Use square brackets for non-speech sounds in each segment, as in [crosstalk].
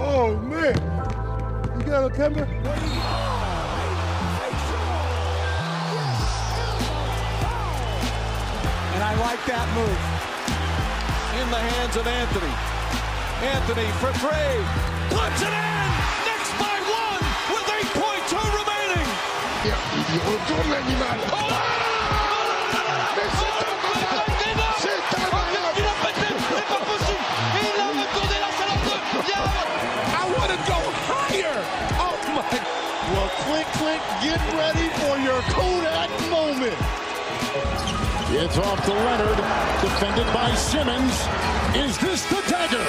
Oh man, you got a camera? And I like that move. In the hands of Anthony. Anthony for three. Puts it in! Knicks by one with 8.2 remaining. Il retourne l'animal. Oh! Mais I want to go higher. Oh my. Well, click, click, get ready for your Kodak moment. It's off to Leonard, defended by Simmons. Is this the dagger?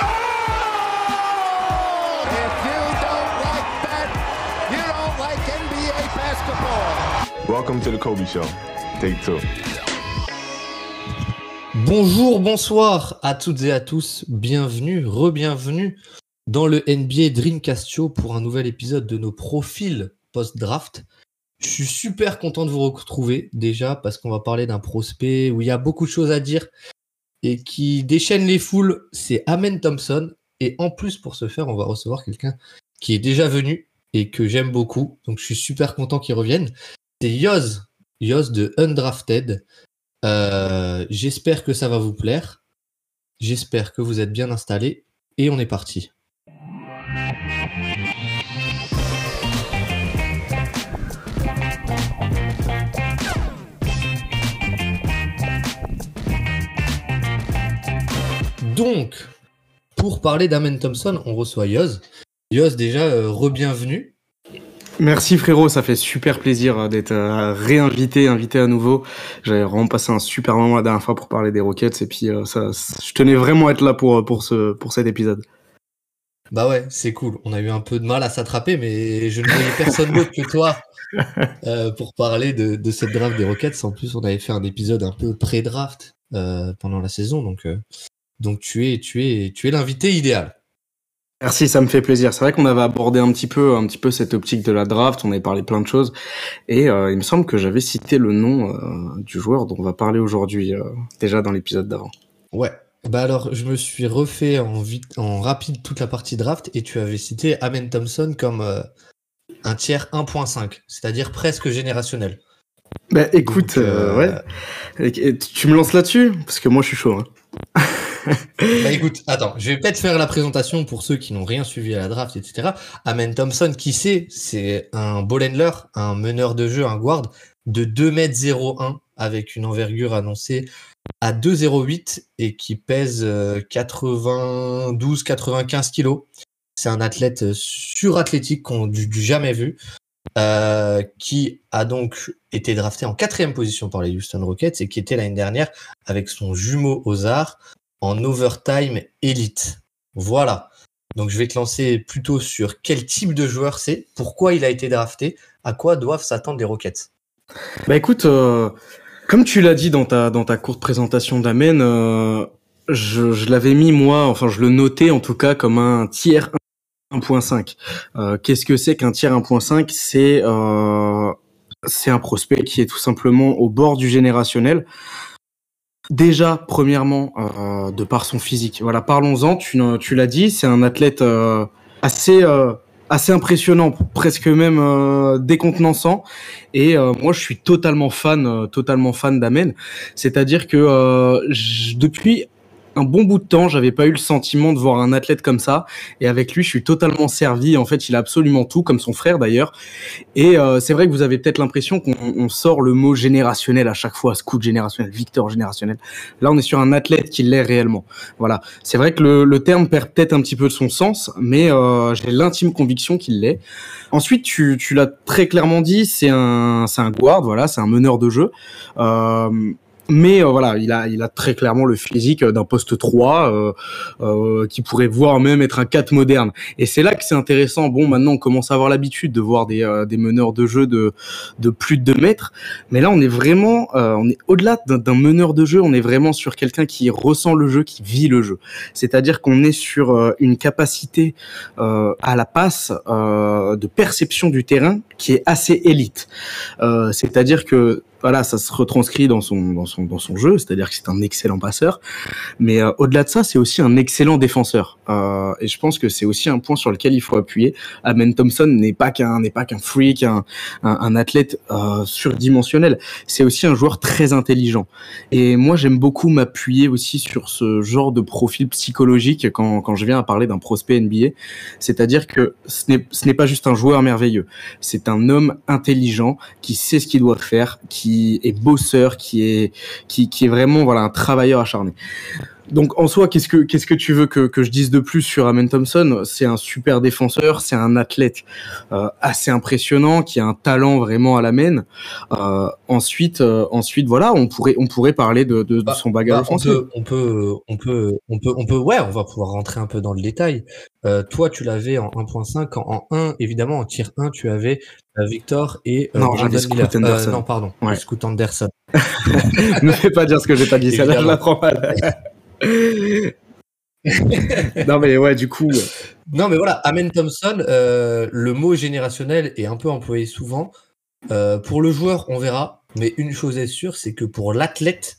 Oh! If you don't like that, you don't like NBA basketball. Welcome to the Kobe Show. Take two. Bonjour, bonsoir à toutes et à tous. Bienvenue, re-bienvenue dans le NBA Dreamcast Show pour un nouvel épisode de nos profils post-draft. Je suis super content de vous retrouver déjà parce qu'on va parler d'un prospect où il y a beaucoup de choses à dire et qui déchaîne les foules. C'est Amen Thompson. Et en plus, pour ce faire, on va recevoir quelqu'un qui est déjà venu et que j'aime beaucoup. Donc je suis super content qu'il revienne. C'est Yoz, Yoz de Undrafted. Euh, J'espère que ça va vous plaire. J'espère que vous êtes bien installés. Et on est parti. Donc, pour parler d'Amen Thompson, on reçoit Yoz. Yoz, déjà, euh, re-bienvenue. Merci frérot, ça fait super plaisir euh, d'être euh, réinvité, invité à nouveau. J'avais vraiment passé un super moment la dernière fois pour parler des Rockets et puis euh, ça, je tenais vraiment à être là pour pour ce pour cet épisode. Bah ouais, c'est cool. On a eu un peu de mal à s'attraper, mais je ne voyais personne d'autre que toi [laughs] euh, pour parler de, de cette draft des Rockets. En plus, on avait fait un épisode un peu pré-draft euh, pendant la saison, donc euh, donc tu es tu es tu es l'invité idéal. Merci, ça me fait plaisir. C'est vrai qu'on avait abordé un petit peu un petit peu cette optique de la draft, on avait parlé plein de choses et euh, il me semble que j'avais cité le nom euh, du joueur dont on va parler aujourd'hui euh, déjà dans l'épisode d'avant. Ouais. Bah alors, je me suis refait en vite, en rapide toute la partie draft et tu avais cité Amen Thompson comme un tiers 1.5, c'est-à-dire presque générationnel. Bah écoute, Donc, ouais, Et- et tu me lances là-dessus? Parce que moi je suis chaud. Hein. [laughs] Bah écoute, attends, je vais peut-être faire la présentation pour ceux qui n'ont rien suivi à la draft, etc. Amen Thompson, qui c'est C'est un ball un meneur de jeu, un guard de 2m01 avec une envergure annoncée à 2,08 et qui pèse 92-95 kilos. C'est un athlète euh, surathlétique qu'on du, du jamais vu, euh, qui a donc été drafté en quatrième position par les Houston Rockets et qui était l'année dernière avec son jumeau Ozar en overtime élite. Voilà. Donc je vais te lancer plutôt sur quel type de joueur c'est, pourquoi il a été drafté, à quoi doivent s'attendre les Rockets. Bah écoute, euh, comme tu l'as dit dans ta dans ta courte présentation d'Amen, euh, je, je l'avais mis moi, enfin je le notais en tout cas comme un tiers 1.5. Euh, Qu'est-ce que c'est qu'un tiers 1.5 C'est euh, c'est un prospect qui est tout simplement au bord du générationnel. Déjà, premièrement, euh, de par son physique. Voilà, parlons-en. Tu, l'as dit, c'est un athlète euh, assez euh, assez impressionnant, presque même euh, décontenançant. Et euh, moi, je suis totalement fan, totalement fan d'Amen. C'est-à-dire que depuis un bon bout de temps, j'avais pas eu le sentiment de voir un athlète comme ça. Et avec lui, je suis totalement servi. En fait, il a absolument tout, comme son frère d'ailleurs. Et euh, c'est vrai que vous avez peut-être l'impression qu'on on sort le mot générationnel à chaque fois, scout générationnel, Victor générationnel. Là, on est sur un athlète qui l'est réellement. Voilà. C'est vrai que le, terme perd peut-être un petit peu de son sens, mais euh, j'ai l'intime conviction qu'il l'est. Ensuite, tu, tu l'as très clairement dit, c'est un, c'est un guard, voilà, c'est un meneur de jeu. Euh, mais euh, voilà, il a, il a très clairement le physique d'un poste 3 euh, euh, qui pourrait voire même être un 4 moderne. Et c'est là que c'est intéressant. Bon, maintenant on commence à avoir l'habitude de voir des, euh, des meneurs de jeu de, de plus de 2 mètres. Mais là, on est vraiment, euh, on est au-delà d'un meneur de jeu, on est vraiment sur quelqu'un qui ressent le jeu, qui vit le jeu. C'est-à-dire qu'on est sur euh, une capacité euh, à la passe euh, de perception du terrain qui est assez élite. Euh, C'est-à-dire que voilà, ça se retranscrit dans son dans son dans son jeu, c'est-à-dire que c'est un excellent passeur. Mais euh, au-delà de ça, c'est aussi un excellent défenseur. Euh, et je pense que c'est aussi un point sur lequel il faut appuyer. Amen Thompson n'est pas qu'un n'est pas qu'un freak, un un, athlète euh, surdimensionnel. C'est aussi un joueur très intelligent. Et moi, j'aime beaucoup m'appuyer aussi sur ce genre de profil psychologique quand quand je viens à parler d'un prospect NBA. C'est-à-dire que ce n'est ce n'est pas juste un joueur merveilleux. C'est un homme intelligent qui sait ce qu'il doit faire, qui qui est bosseur, qui est qui, qui est vraiment voilà un travailleur acharné. Donc en soi, qu'est-ce que qu'est-ce que tu veux que, que je dise de plus sur Amen Thompson? C'est un super défenseur, c'est un athlète euh, assez impressionnant, qui a un talent vraiment à la main. Euh, ensuite, euh, ensuite voilà, on pourrait on pourrait parler de, de, de Bah, son bagage bah, peut, on peut, on peut, on peut, on peut, ouais, on va pouvoir rentrer un peu dans le détail. Euh, toi, tu l'avais en 1.5, en, en 1, évidemment, en tir 1, tu avais euh, Victor et euh, Non, non, pardon, Ouais. Scoot Anderson. [laughs] ne fais pas dire ce que j'ai pas dit, ça je la prends mal. [laughs] non mais ouais, du coup, Non, mais voilà, Amen Thompson, euh, le mot générationnel est un peu employé souvent. Euh, pour le joueur, on verra, mais une chose est sûre, c'est que pour l'athlète,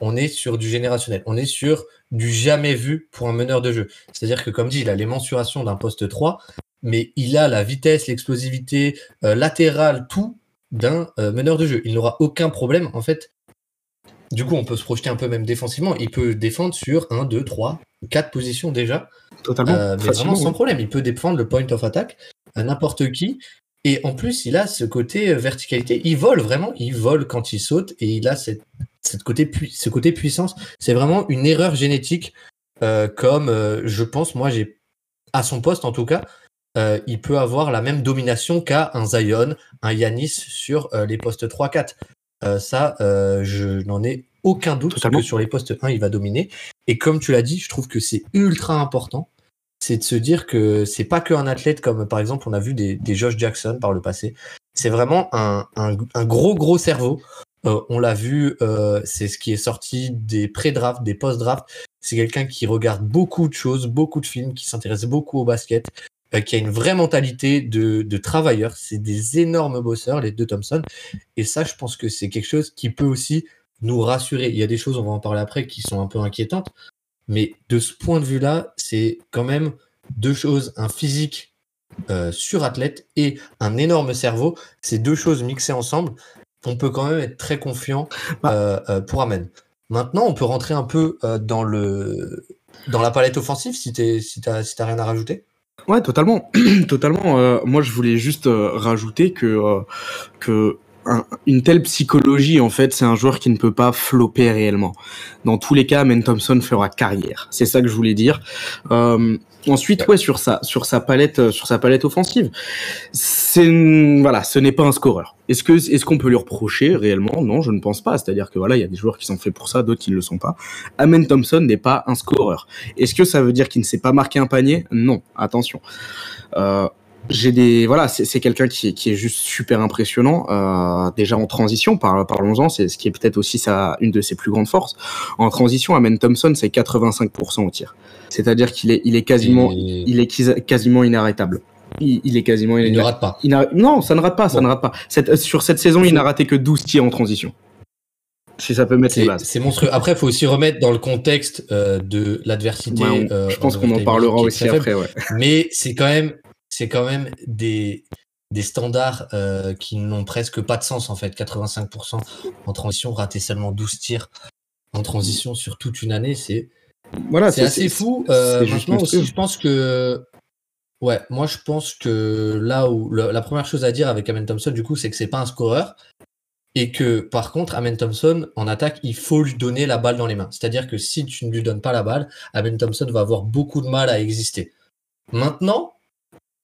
on est sur du générationnel. On est sur du jamais vu pour un meneur de jeu. C'est-à-dire que, comme dit, il a les mensurations d'un poste 3, mais il a la vitesse, l'explosivité euh, latérale, tout d'un meneur de jeu. Il n'aura aucun problème, en fait. Du coup, on peut se projeter un peu même défensivement. Il peut défendre sur 1, 2, 3, 4 positions déjà. totalement. Euh, mais vraiment sans problème. Il peut défendre le point of attack à n'importe qui. Et en plus, il a ce côté euh, verticalité. Il vole vraiment. Il vole quand il saute et il a cette, cette côté pui- ce côté puissance. C'est vraiment une erreur génétique. euh, comme euh, je pense, moi, j'ai à son poste en tout cas, euh, il peut avoir la même domination qu'à un Zion, un Yanis sur les postes 3-4. Euh, ça, euh, je n'en ai aucun doute Totalement. que sur les postes 1, il va dominer. Et comme tu l'as dit, je trouve que c'est ultra important. C'est de se dire que c'est pas qu'un athlète comme par exemple on a vu des, des Josh Jackson par le passé. C'est vraiment un, un, un gros gros cerveau. Euh, on l'a vu, euh, c'est ce qui est sorti des pré-drafts, des post-drafts. C'est quelqu'un qui regarde beaucoup de choses, beaucoup de films, qui s'intéresse beaucoup au basket, euh, qui a une vraie mentalité de, de travailleur. C'est des énormes bosseurs, les deux Thompson. Et ça, je pense que c'est quelque chose qui peut aussi nous rassurer. Il y a des choses, on va en parler après, qui sont un peu inquiétantes. Mais de ce point de vue-là, c'est quand même deux choses, un physique euh, surathlète et un énorme cerveau. Ces deux choses mixées ensemble, on peut quand même être très confiant Bah. euh, euh, pour Amen. Maintenant, on peut rentrer un peu euh, dans le dans la palette offensive si t'es si t'as si t'as rien à rajouter. Ouais, totalement, [clears throat] totalement. Euh, moi, je voulais juste euh, rajouter que euh, que un- une telle psychologie, en fait, c'est un joueur qui ne peut pas flopper réellement. Dans tous les cas, Men Thompson fera carrière. C'est ça que je voulais dire. Ensuite, ouais, sur sa sur sa palette euh, sur sa palette offensive, c'est voilà, ce n'est pas un scoreur. Est-ce que est-ce qu'on peut lui reprocher réellement? Non, je ne pense pas. C'est-à-dire que voilà, il y a des joueurs qui sont faits pour ça, d'autres qui ne le sont pas. Amen Thompson n'est pas un scoreur. Est-ce que ça veut dire qu'il ne sait pas marquer un panier? Non, attention. Euh, j'ai des voilà, c'est quelqu'un qui, est- qui est juste super impressionnant. Euh, déjà en transition, par, parlons-en, c'est ce qui est peut-être aussi sa une de ses plus grandes forces. En transition, Amen Thompson, c'est 85% au tir. C'est-à-dire qu'il est il est quasiment Et il est quasi- quasiment inarrêtable. Il, il est quasiment il ne inarrêtable. rate pas. Il non, ça ne rate pas, ça ne rate pas. Cette- sur cette saison, il n'a raté que 12 tirs en transition. Si ça peut mettre les C'est bases. c'est monstrueux. Après, il faut aussi remettre dans le contexte euh, de l'adversité. Ouais, on- euh, je pense en qu'on en parlera aussi après, ouais. [laughs] Mais c'est quand même, c'est quand même des, des standards euh, qui n'ont presque pas de sens en fait. 85% en transition, rater seulement 12 tirs en transition sur toute une année, c'est Voilà, c'est assez fou. Euh, maintenant aussi, je pense que ouais, moi je pense que là où le- la première chose à dire avec Amen Thompson du coup, c'est que c'est pas un scoreur et que par contre Amen Thompson en attaque, il faut lui donner la balle dans les mains. C'est-à-dire que si tu ne lui donnes pas la balle, Amen Thompson va avoir beaucoup de mal à exister. Maintenant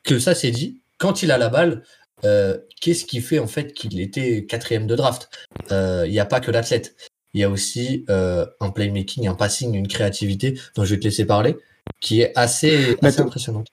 que ça c'est dit, quand il a la balle, euh, qu'est-ce qui fait en fait qu'il était quatrième de draft? Euh, Il n'y a pas que l'athlète. Il y a aussi euh, un playmaking, un passing, une créativité dont je vais te laisser parler, qui est assez, Bah, assez impressionnante.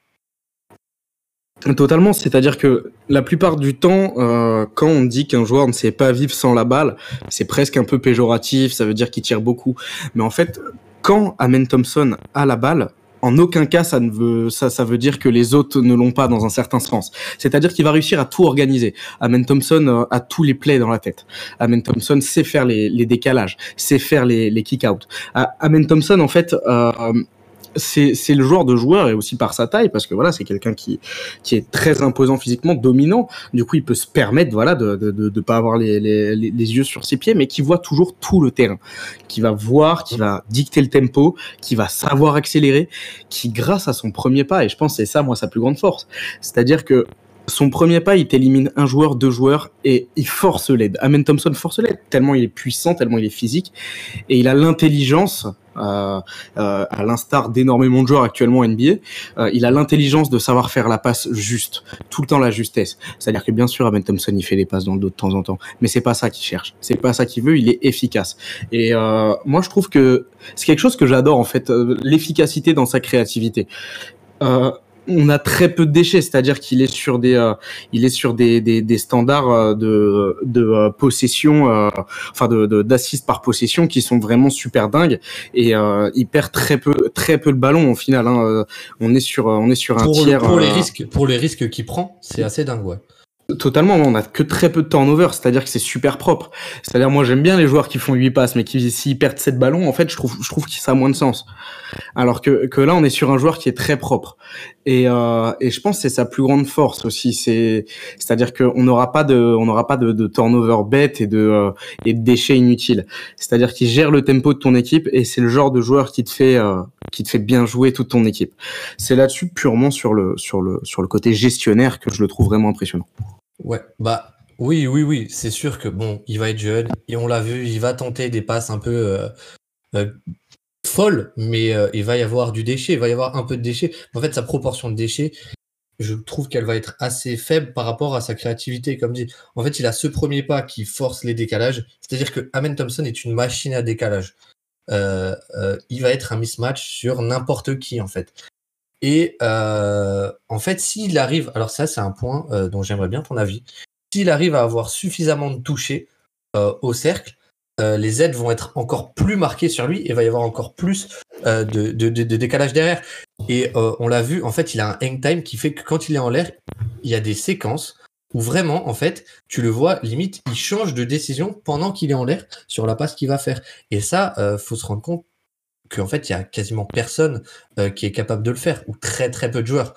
Totalement, c'est-à-dire que la plupart du temps, euh, quand on dit qu'un joueur ne sait pas vivre sans la balle, c'est presque un peu péjoratif, ça veut dire qu'il tire beaucoup. Mais en fait, quand Amen Thompson a la balle, en aucun cas ça ne veut ça ça veut dire que les autres ne l'ont pas dans un certain sens. C'est-à-dire qu'il va réussir à tout organiser. Amen Thompson euh, a tous les plays dans la tête. Amen Thompson sait faire les, décalages, sait faire les, les kick-out. Amen Thompson en fait euh, c'est le joueur de joueur et aussi par sa taille parce que voilà c'est quelqu'un qui qui est très imposant physiquement dominant. Du coup il peut se permettre voilà de de, de, de pas avoir les, les, les, yeux sur ses pieds mais qui voit toujours tout le terrain. Qui va voir qui va dicter le tempo qui va savoir accélérer qui grâce à son premier pas et je pense c'est ça moi sa plus grande force. C'est-à-dire que son premier pas, il t'élimine un joueur, deux joueurs, et il force l'aide. Amen Thompson force l'aide, tellement il est puissant, tellement il est physique, et il a l'intelligence, à l'instar d'énormément de joueurs actuellement en NBA, euh, il a l'intelligence de savoir faire la passe juste, tout le temps la justesse. C'est-à-dire que bien sûr, Amen Thompson, il fait des passes dans le dos de temps en temps, mais c'est pas ça qu'il cherche, c'est pas ça qu'il veut, il est efficace. Et euh, moi, je trouve que c'est quelque chose que j'adore, en fait, euh, l'efficacité dans sa créativité. Euh, on a très peu de déchets, c'est-à-dire qu'il est sur des, euh, il est sur des, des, des standards euh, de, de euh, possession, enfin de d'assises par possession qui sont vraiment super dingues et il perd très peu, très peu le ballon au final. Hein. On est sur, on est sur un tiers. pour les risques, pour les risques qu'il prend, c'est assez dingue, ouais. Totalement, on a que très peu de turnover, c'est-à-dire que c'est super propre. C'est-à-dire moi j'aime bien les joueurs qui font 8 passes mais qui s'ils perdent 7 ballons, en fait, je trouve je trouve que ça a moins de sens. Alors que que là on est sur un joueur qui est très propre. Et euh, et je pense que c'est sa plus grande force aussi, c'est c'est-à-dire qu'on n'aura pas de on n'aura pas de, de, turnover bête et de euh, et de déchets inutiles. C'est-à-dire qu'il gère le tempo de ton équipe et c'est le genre de joueur qui te fait euh, qui te fait bien jouer toute ton équipe. C'est là-dessus purement sur le sur le sur le côté gestionnaire que je le trouve vraiment impressionnant. Ouais, bah oui, oui, oui, c'est sûr que bon, il va être jeune et on l'a vu, il va tenter des passes un peu euh, euh, folles, mais euh, il va y avoir du déchet, il va y avoir un peu de déchet. En fait, sa proportion de déchets, je trouve qu'elle va être assez faible par rapport à sa créativité. Comme dit, en fait, il a ce premier pas qui force les décalages, c'est-à-dire que Amen Thompson est une machine à décalage. il va être un mismatch sur n'importe qui en fait. Et euh, en fait, s'il arrive, alors ça c'est un point euh, dont j'aimerais bien ton avis, s'il arrive à avoir suffisamment de toucher euh, au cercle, euh, les aides vont être encore plus marquées sur lui et va y avoir encore plus euh, de, de, décalage derrière. Et euh, on l'a vu, en fait, il a un hang time qui fait que quand il est en l'air, il y a des séquences où vraiment, en fait, tu le vois, limite, il change de décision pendant qu'il est en l'air sur la passe qu'il va faire. Et ça, faut se rendre compte qu'en fait, il y a quasiment personne qui est capable de le faire, ou très très peu de joueurs.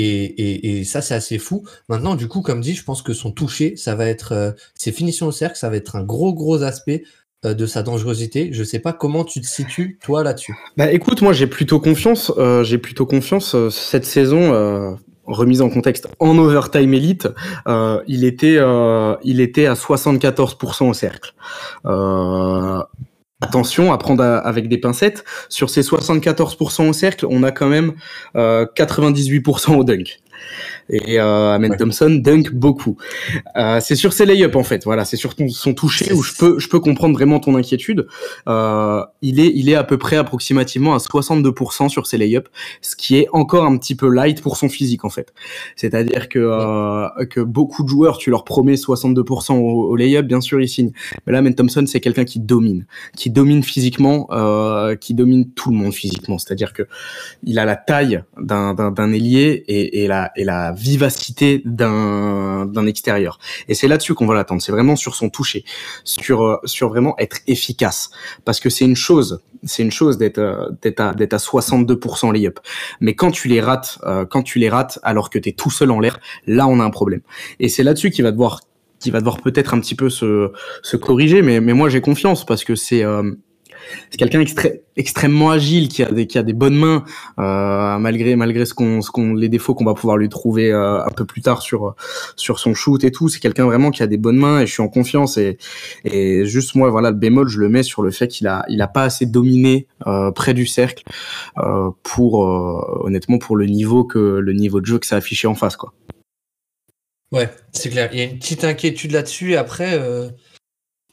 Et, ça, c'est assez fou. Maintenant, du coup, comme dit, je pense que son toucher, ça va être euh, ses finitions au cercle, ça va être un gros gros aspect euh, de sa dangerosité. Je sais pas comment tu te situes toi là-dessus. Bah écoute, moi j'ai plutôt confiance. Euh, j'ai plutôt confiance cette saison. Remise en contexte en overtime élite, il était il était à 74% au cercle. Attention à prendre avec des pincettes. Sur ces 74% au cercle, on a quand même 98% au dunk. Et euh, Amen ouais. Thompson dunk beaucoup. Euh, c'est sur ses lay-up en fait. Voilà, c'est sur ton, son toucher où je peux, je peux comprendre vraiment ton inquiétude. Euh, il est, il est à peu près approximativement à 62% sur ses lay-up, ce qui est encore un petit peu light pour son physique en fait. C'est-à-dire que euh, que beaucoup de joueurs, tu leur promets 62% au, au lay-up, bien sûr ils signent. Mais là, Amen Thompson, c'est quelqu'un qui domine, qui domine physiquement, euh, qui domine tout le monde physiquement. C'est-à-dire que il a la taille d'un d'un ailier et, et la et la vivacité d'un d'un extérieur. Et c'est là-dessus qu'on va l'attendre. C'est vraiment sur son toucher, sur sur vraiment être efficace. Parce que c'est une chose, c'est une chose d'être d'être à d'être à 62% lay-up. Mais quand tu les rates, euh, quand tu les rates alors que tu es tout seul en l'air, là on a un problème. Et c'est là-dessus qu'il va devoir qui va devoir peut-être un petit peu se, se corriger, mais, mais moi j'ai confiance parce que c'est euh, c'est quelqu'un extrêmement agile qui a des qui a des bonnes mains euh, malgré malgré ce qu'on ce qu'on les défauts qu'on va pouvoir lui trouver euh, un peu plus tard sur sur son shoot et tout. C'est quelqu'un vraiment qui a des bonnes mains et je suis en confiance. Et juste moi voilà le bémol je le mets sur le fait qu'il a il a pas assez dominé euh, près du cercle pour honnêtement pour le niveau que le niveau de jeu que ça affiché en face quoi. Ouais c'est clair. Il y a une petite inquiétude là-dessus. Après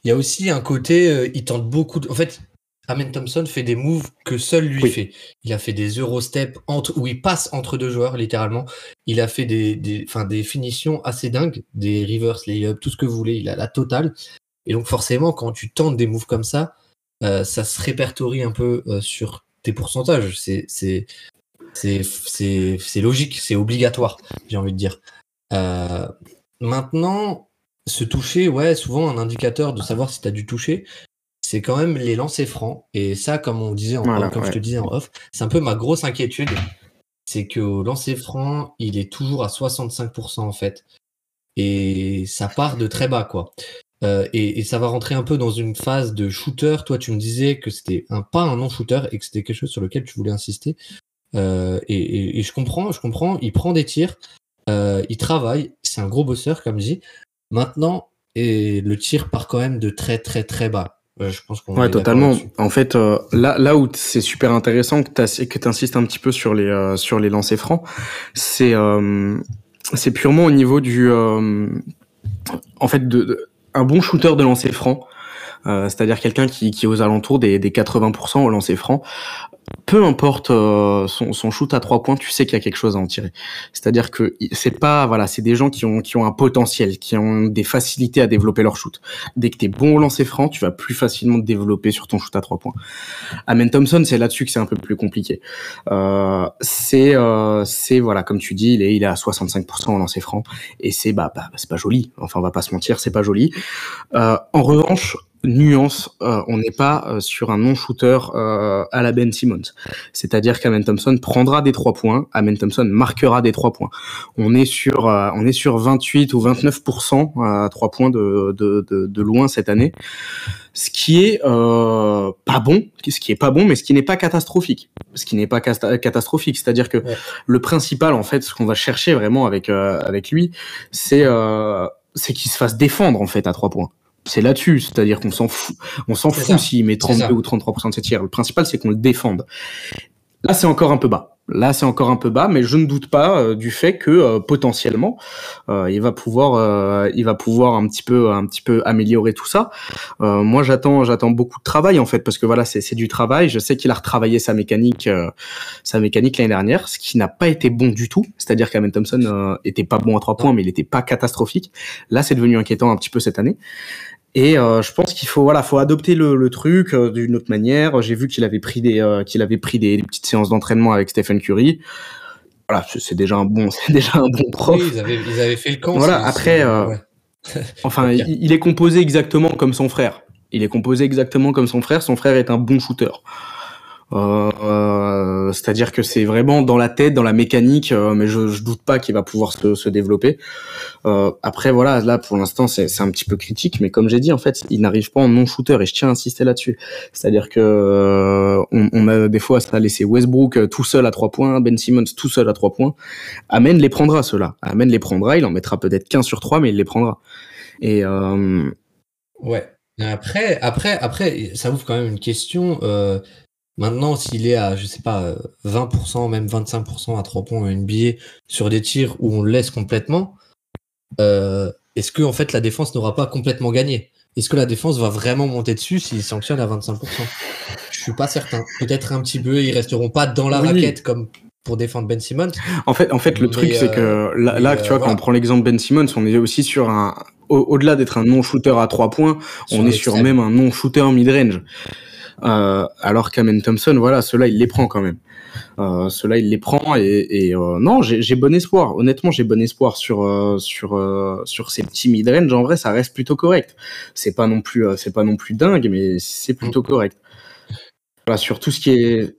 il y a aussi un côté il tente beaucoup en fait Amen Thompson fait des moves que seul lui oui. fait. Il a fait des Eurostep entre, où il passe entre deux joueurs, littéralement. Il a fait des, des, enfin, des finitions assez dingues, des reverse layup, tout ce que vous voulez. Il a la totale. Et donc, forcément, quand tu tentes des moves comme ça, euh, ça se répertorie un peu euh, sur tes pourcentages. C'est logique, c'est obligatoire, j'ai envie de dire. Euh, maintenant, se toucher, ouais, souvent un indicateur de savoir si tu as du toucher, c'est quand même les lancers francs. Et ça, comme on disait en Voilà, comme je te disais en off, c'est un peu ma grosse inquiétude. C'est que lancer franc, il est toujours à 65% en fait. Et ça part de très bas, quoi. Euh, et, et ça va rentrer un peu dans une phase de shooter. Toi, tu me disais que c'était un pas un non-shooter et que c'était quelque chose sur lequel tu voulais insister. Euh, et, et- et je comprends, je comprends. Il prend des tirs, euh, il travaille. C'est un gros bosseur, comme dit. Maintenant, et le tir part quand même de très très très bas. Euh, je pense qu'on Ouais, totalement. En fait, euh, là, là où c'est super intéressant que tu que insistes un petit peu sur les euh, sur les lancers francs, c'est euh, c'est purement au niveau du euh, en fait de, de- un bon shooter de lancer franc. euh, c'est-à-dire quelqu'un qui, qui est aux alentours des, des 80% au lancer franc, peu importe euh, son, shoot à trois points, tu sais qu'il y a quelque chose à en tirer. C'est-à-dire que c'est pas voilà, c'est des gens qui ont qui ont un potentiel, qui ont des facilités à développer leur shoot. Dès que t'es bon au lancer franc, tu vas plus facilement te développer sur ton shoot à trois points. Amen Thompson, c'est là-dessus que c'est un peu plus compliqué. Euh, c'est euh, c'est voilà, comme tu dis, il est il est à 65% au lancer franc et c'est bah, bah c'est pas joli. Enfin, on va pas se mentir, c'est pas joli. En revanche, nuance, on n'est pas sur un non-shooter à la Ben Simmons. C'est-à-dire qu'Amen Thompson prendra des trois points, Amen Thompson marquera des trois points. On est sur, euh, on est sur 28 ou 29% à trois points de, de, de, de loin cette année, ce qui est euh, pas bon, ce qui est pas bon, mais ce qui n'est pas catastrophique. Ce qui n'est pas catastrophique, c'est-à-dire que Ouais. le principal, en fait, ce qu'on va chercher vraiment avec euh, avec lui, c'est euh, c'est qu'il se fasse défendre en fait à trois points. C'est là-dessus, c'est-à-dire qu'on s'en fout, on s'en fout s'il met C'est ça. 32 ou 33% de ses tirs. Le principal, c'est qu'on le défende. Là, c'est encore un peu bas. Là, c'est encore un peu bas, mais je ne doute pas euh, du fait que euh, potentiellement, euh, il va pouvoir, il va pouvoir un petit peu, un petit peu améliorer tout ça. Moi, j'attends, j'attends beaucoup de travail en fait, parce que voilà, c'est, du travail. Je sais qu'il a retravaillé sa mécanique, sa mécanique l'année dernière, ce qui n'a pas été bon du tout. C'est-à-dire qu'Amen Thompson était pas bon à trois points, mais il était pas catastrophique. Là, c'est devenu inquiétant un petit peu cette année. Et euh, je pense qu'il faut voilà, faut adopter le, le truc euh, d'une autre manière. J'ai vu qu'il avait pris des euh, qu'il avait pris des, des petites séances d'entraînement avec Stephen Curry. Voilà, c'est déjà un bon [laughs] c'est déjà un bon prof. Oui, ils avaient, ils avaient fait le camp. Voilà, après, ouais. Enfin, [laughs] il, il est composé exactement comme son frère. Il est composé exactement comme son frère. Son frère est un bon shooter. Euh, C'est-à-dire que c'est vraiment dans la tête, dans la mécanique, euh, mais je, je doute pas qu'il va pouvoir se, se développer. Euh, après, voilà, là pour l'instant c'est un petit peu critique, mais comme j'ai dit, en fait, il n'arrive pas en non-shooter et je tiens à insister là-dessus. C'est-à-dire que euh, on, on a des fois ça laissé Westbrook euh, tout seul à trois points, Ben Simmons tout seul à trois points. Amen les prendra ceux-là. Amen les prendra. Il en mettra peut-être 15 sur 3 mais il les prendra. Et euh, Ouais. Après, après, après, ça ouvre quand même une question. euh, maintenant, s'il est à, je sais pas, euh, 20%, même 25% à 3 points NBA sur des tirs où on le laisse complètement, euh, est-ce que en fait la défense n'aura pas complètement gagné? Est-ce que la défense va vraiment monter dessus s'il sanctionne à 25% Je suis pas certain. Peut-être un petit peu, ils resteront pas dans la Oui. raquette comme pour défendre Ben Simmons. En fait, en fait, le Mais, truc, c'est que euh, là, euh, tu vois, quand on prend l'exemple Ben Simmons, on est aussi sur un, au- au-delà d'être un non-shooter à trois points, Sur on est sur même un non-shooter mid-range. Euh, alors qu'Amen Thompson, voilà, ceux-là, il les prend quand même. Euh, ceux-là, il les prend et, et euh, non, j'ai bon espoir. Honnêtement, j'ai bon espoir sur sur sur ces petits mid-range. En vrai, ça reste plutôt correct. C'est pas non plus c'est pas non plus dingue, mais c'est plutôt correct. Voilà, sur tout ce qui est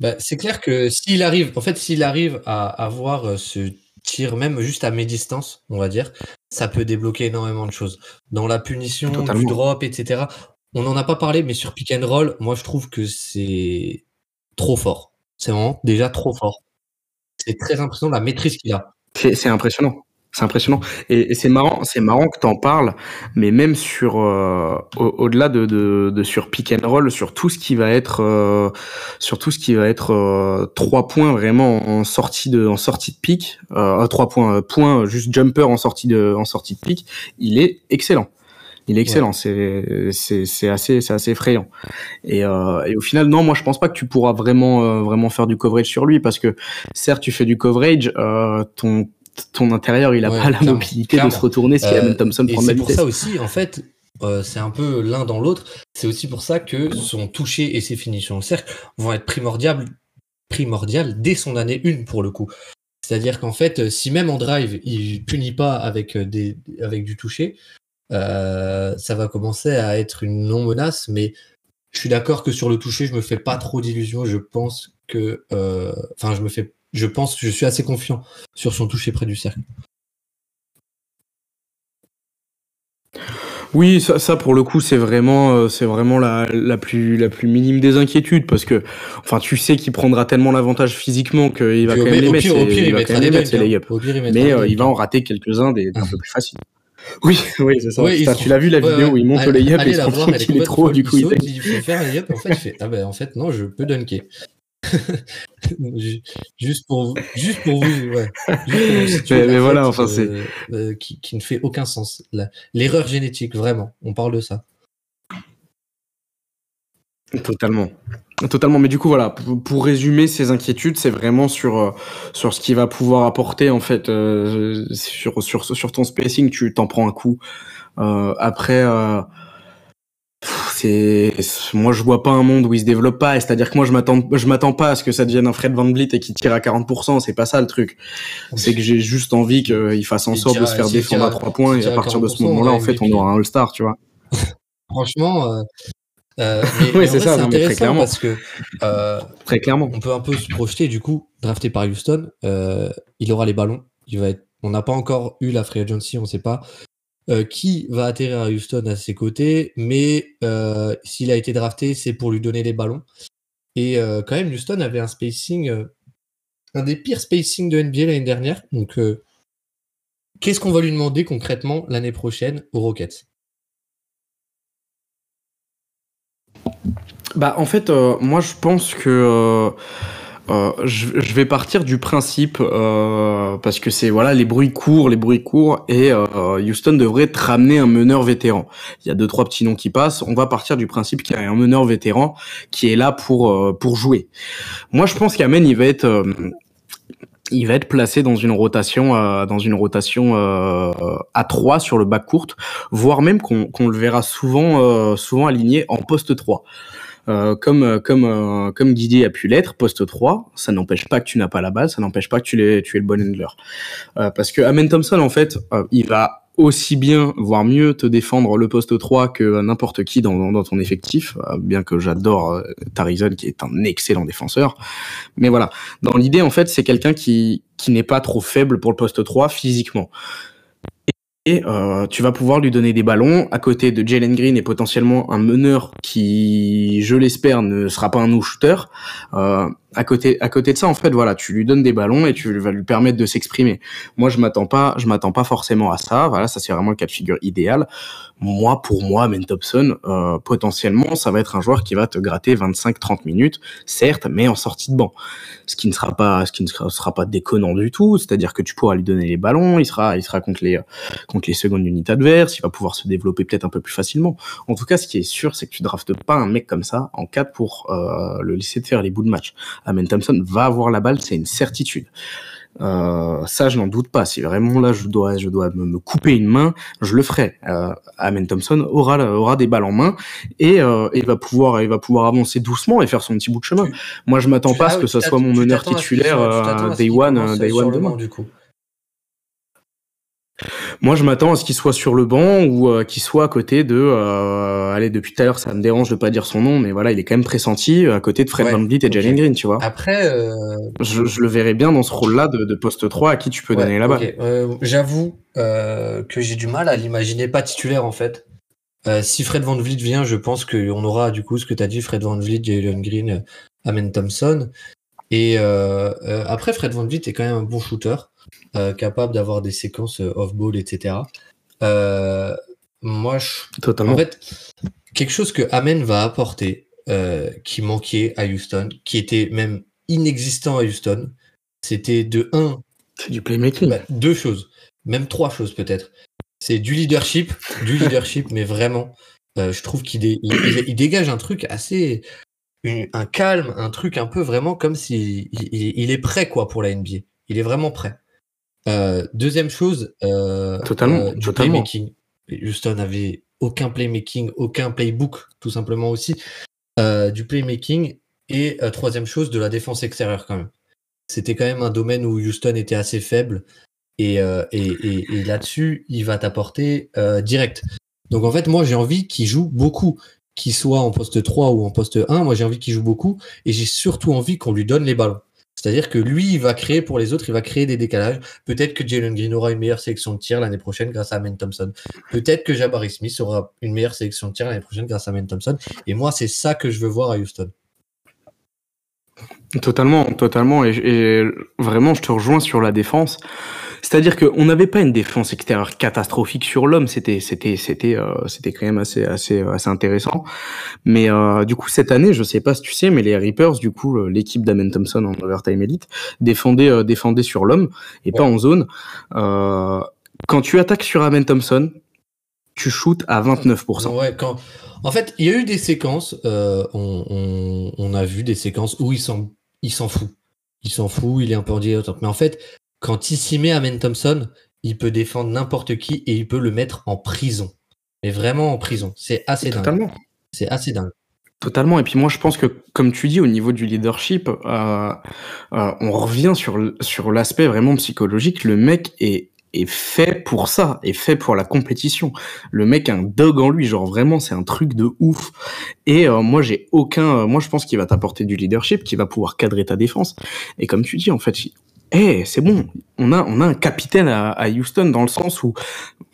Bah, c'est clair que s'il arrive, en fait, s'il arrive à avoir ce tir même juste à mi-distance, on va dire, ça peut débloquer énormément de choses. Dans la punition, Totalement. du drop, etc. On n'en a pas parlé, mais sur pick and roll, moi je trouve que c'est trop fort. C'est vraiment déjà trop fort. C'est très impressionnant la maîtrise qu'il a. C'est impressionnant. C'est impressionnant. Et, c'est marrant, c'est marrant que t'en parles, mais même sur euh, au- au-delà de, sur pick and roll, sur tout ce qui va être euh, sur tout ce qui va être euh, trois points vraiment en sortie de en sortie de pick, trois points points juste jumper en sortie de en sortie de pick, il est excellent. Il est excellent, c'est c'est c'est assez c'est assez effrayant. Et, euh, et au final, non, moi je pense pas que tu pourras vraiment euh, vraiment faire du coverage sur lui parce que certes tu fais du coverage, euh, ton ton intérieur il a Ouais, pas la clairement, mobilité de se retourner si Amen Thompson prend la c'est pour vitesse. ça aussi, en fait, c'est un peu l'un dans l'autre. C'est aussi pour ça que son toucher et ses finitions au cercle vont être primordiales primordial dès son année 1 pour le coup. C'est-à-dire qu'en fait, si même en drive, il punit pas avec, des, avec du toucher, ça va commencer à être une non-menace, mais je suis d'accord que sur le toucher, je me fais pas trop d'illusions. Je pense que, enfin, je me fais, je pense je suis assez confiant sur son toucher près du cercle. Oui, ça, ça, pour le coup, c'est vraiment, euh, c'est vraiment la, la, plus, la plus minime des inquiétudes parce que, enfin, tu sais qu'il prendra tellement l'avantage physiquement qu'il va quand même les mettre. Au pire, il, va quand même les mettre, Mais euh, il va en rater quelques-uns des, un peu plus faciles. Oui, oui, c'est ça. Oui, tu l'as vu la vidéo où il monte le layup et il se rend compte qu'il est trop, du coup il, il fait faire un layup, en fait, il fait, ah ben, en fait, non, je peux dunker. [laughs] juste pour juste pour vous, ouais. Juste pour mais, voilà, enfin c'est euh, qui, qui, ne fait aucun sens. L'erreur génétique, vraiment. On parle de ça. Totalement. Totalement, mais du coup voilà, pour, pour résumer ces inquiétudes, c'est vraiment sur euh, sur ce qui va pouvoir apporter en fait euh, sur sur sur ton spacing, tu t'en prends un coup. Euh, après, euh, c'est moi je vois pas un monde où il se développe pas c'est-à-dire que moi je m'attends je m'attends pas à ce que ça devienne un Fred Van Vliet et qu'il tire à 40% c'est pas ça le truc c'est que j'ai juste envie qu'il fasse en sorte de se faire défendre à 3 points et à partir de ce moment-là en fait on aura un All-Star tu vois [laughs] franchement euh, [laughs] oui, c'est ça, intéressant très clairement. parce que euh, très clairement, on peut un peu se projeter du coup, drafté par Houston, euh, il aura les ballons, il va être, on n'a pas encore eu la free agency, on sait pas, qui va atterrir à Houston à ses côtés, mais s'il a été drafté, c'est pour lui donner les ballons. Et quand même, Houston avait un spacing, un des pires spacing de NBA l'année dernière. Donc, qu'est-ce qu'on va lui demander concrètement l'année prochaine aux Rockets? Bah, en fait, moi, je pense que euh, je, je, vais partir du principe euh, parce que c'est voilà les bruits courts, les bruits courts et euh, Houston devrait te ramener un meneur vétéran. Il y a deux trois petits noms qui passent. On va partir du principe qu'il y a un meneur vétéran qui est là pour euh, pour jouer. Moi, je pense qu'Amen il va être euh, il va être placé dans une rotation dans une rotation à 3 sur le bac courte, voire même qu'on le verra souvent souvent aligné en poste 3. Euh, comme euh, comme euh, comme Guidi a pu l'être, poste 3, ça n'empêche pas que tu n'as pas la balle, ça n'empêche pas que tu, es, tu es le bon handler. parce que Amen Thompson, en fait, il va aussi bien, voire mieux, te défendre le poste 3 que n'importe qui dans, ton effectif, bien que j'adore Tarizon, qui est un excellent défenseur. Mais voilà, dans l'idée, en fait, c'est quelqu'un qui, qui n'est pas trop faible pour le poste 3 physiquement et euh, tu vas pouvoir lui donner des ballons à côté de Jalen Green et potentiellement un meneur qui, je l'espère, ne sera pas un no-shooter. Euh, à côté, de ça, en fait, voilà, tu lui donnes des ballons et tu vas lui permettre de s'exprimer. Moi, je m'attends pas, je m'attends pas forcément à ça. Voilà, ça c'est vraiment le cas de figure idéal. Moi, pour moi, Ben Thompson, euh, potentiellement, ça va être un joueur qui va te gratter 25-30 minutes, certes, mais en sortie de banc. Ce qui ne sera pas, ce qui ne sera, pas déconnant du tout. C'est-à-dire que tu pourras lui donner les ballons, il sera, il sera contre les, contre les secondes unités adverses, il va pouvoir se développer peut-être un peu plus facilement. En tout cas, ce qui est sûr, c'est que tu draftes pas un mec comme ça en 4 pour euh, le laisser de faire les bouts de match. Amen Thompson va avoir la balle, c'est une certitude. Euh, ça, je n'en doute pas. Si vraiment là, je dois, je dois me, couper une main, je le ferai. Euh, Amen Thompson aura, aura des balles en main et, euh, et va pouvoir, il va pouvoir avancer doucement et faire son petit bout de chemin. Moi, je m'attends pas à ce que ce soit mon meneur titulaire euh, Day One, Day One demain. Du coup. Moi, je m'attends à ce qu'il soit sur le banc ou euh, qu'il soit à côté de. Euh, allez, depuis tout à l'heure, ça me dérange de pas dire son nom, mais voilà, il est quand même pressenti à côté de Fred Van Vliet et Jalen Green, tu vois. Après, euh... je, je, le verrai bien dans ce rôle-là de, de, poste 3 à qui tu peux donner la balle. Euh, j'avoue euh, que j'ai du mal à l'imaginer pas titulaire en fait. si Fred Van Vliet vient, je pense qu'on aura du coup ce que tu as dit, Fred Van Vliet, Jalen Green, Amen Thompson. Et après, Fred Van Vliet est quand même un bon shooter. Euh, capable d'avoir des séquences euh, off-ball, etc. Euh, moi, je... Totalement. En fait, quelque chose que Amen va apporter, qui manquait à Houston, qui était même inexistant à Houston, c'était de un. C'est du playmaking. Bah, deux choses, même trois choses peut-être. C'est du leadership, du [laughs] leadership, mais vraiment, je trouve qu'il il, dégage un truc assez, un calme, un truc un peu vraiment comme si il, est prêt quoi pour la NBA. Il est vraiment prêt. Euh, deuxième chose, euh, totalement, euh, du playmaking. Houston avait aucun playmaking, aucun playbook, tout simplement aussi. du playmaking. Et euh, troisième chose, de la défense extérieure quand même. C'était quand même un domaine où Houston était assez faible. Et, euh, et, et, et là-dessus, il va t'apporter euh, direct. Donc en fait, moi, j'ai envie qu'il joue beaucoup, qu'il soit en poste 3 ou en poste 1. Moi, j'ai envie qu'il joue beaucoup. Et j'ai surtout envie qu'on lui donne les ballons. C'est-à-dire que lui, il va créer pour les autres, il va créer des décalages. Peut-être que Jalen Green aura une meilleure sélection de tir l'année prochaine grâce à Amen Thompson. Peut-être que Jabari Smith aura une meilleure sélection de tir l'année prochaine grâce à Amen Thompson. Et moi, c'est ça que je veux voir à Houston. Totalement, totalement. Et, et, vraiment, je te rejoins sur la défense. C'est-à-dire qu'on n'avait pas une défense extérieure catastrophique sur l'homme. C'était, c'était, c'était, euh, c'était quand même assez, assez, assez intéressant. Mais euh, du coup, cette année, je sais pas si tu sais, mais les Reapers, du coup, euh, l'équipe d'Amen Thompson en overtime elite, défendait, euh, sur l'homme et pas en zone. Euh, quand tu attaques sur Amen Thompson, tu shootes à 29%. Ouais, quand... En fait, il y a eu des séquences, euh, on, on, on, a vu des séquences où il s'en, il s'en fout. Il s'en fout, il est un peu en. Mais en fait, quand il s'y met à Men Thompson, il peut défendre n'importe qui et il peut le mettre en prison. Mais vraiment en prison. C'est assez Totalement. dingue. C'est assez dingue. Totalement. Et puis moi, je pense que, comme tu dis, au niveau du leadership, euh, euh, on revient sur, sur l'aspect vraiment psychologique. Le mec est est fait pour ça, est fait pour la compétition. Le mec a un dog en lui, genre vraiment c'est un truc de ouf. Et euh, moi j'ai aucun, moi je pense qu'il va t'apporter du leadership, qui va pouvoir cadrer ta défense. Et comme tu dis en fait, hey, c'est bon, on a on a un capitaine à, à, Houston dans le sens où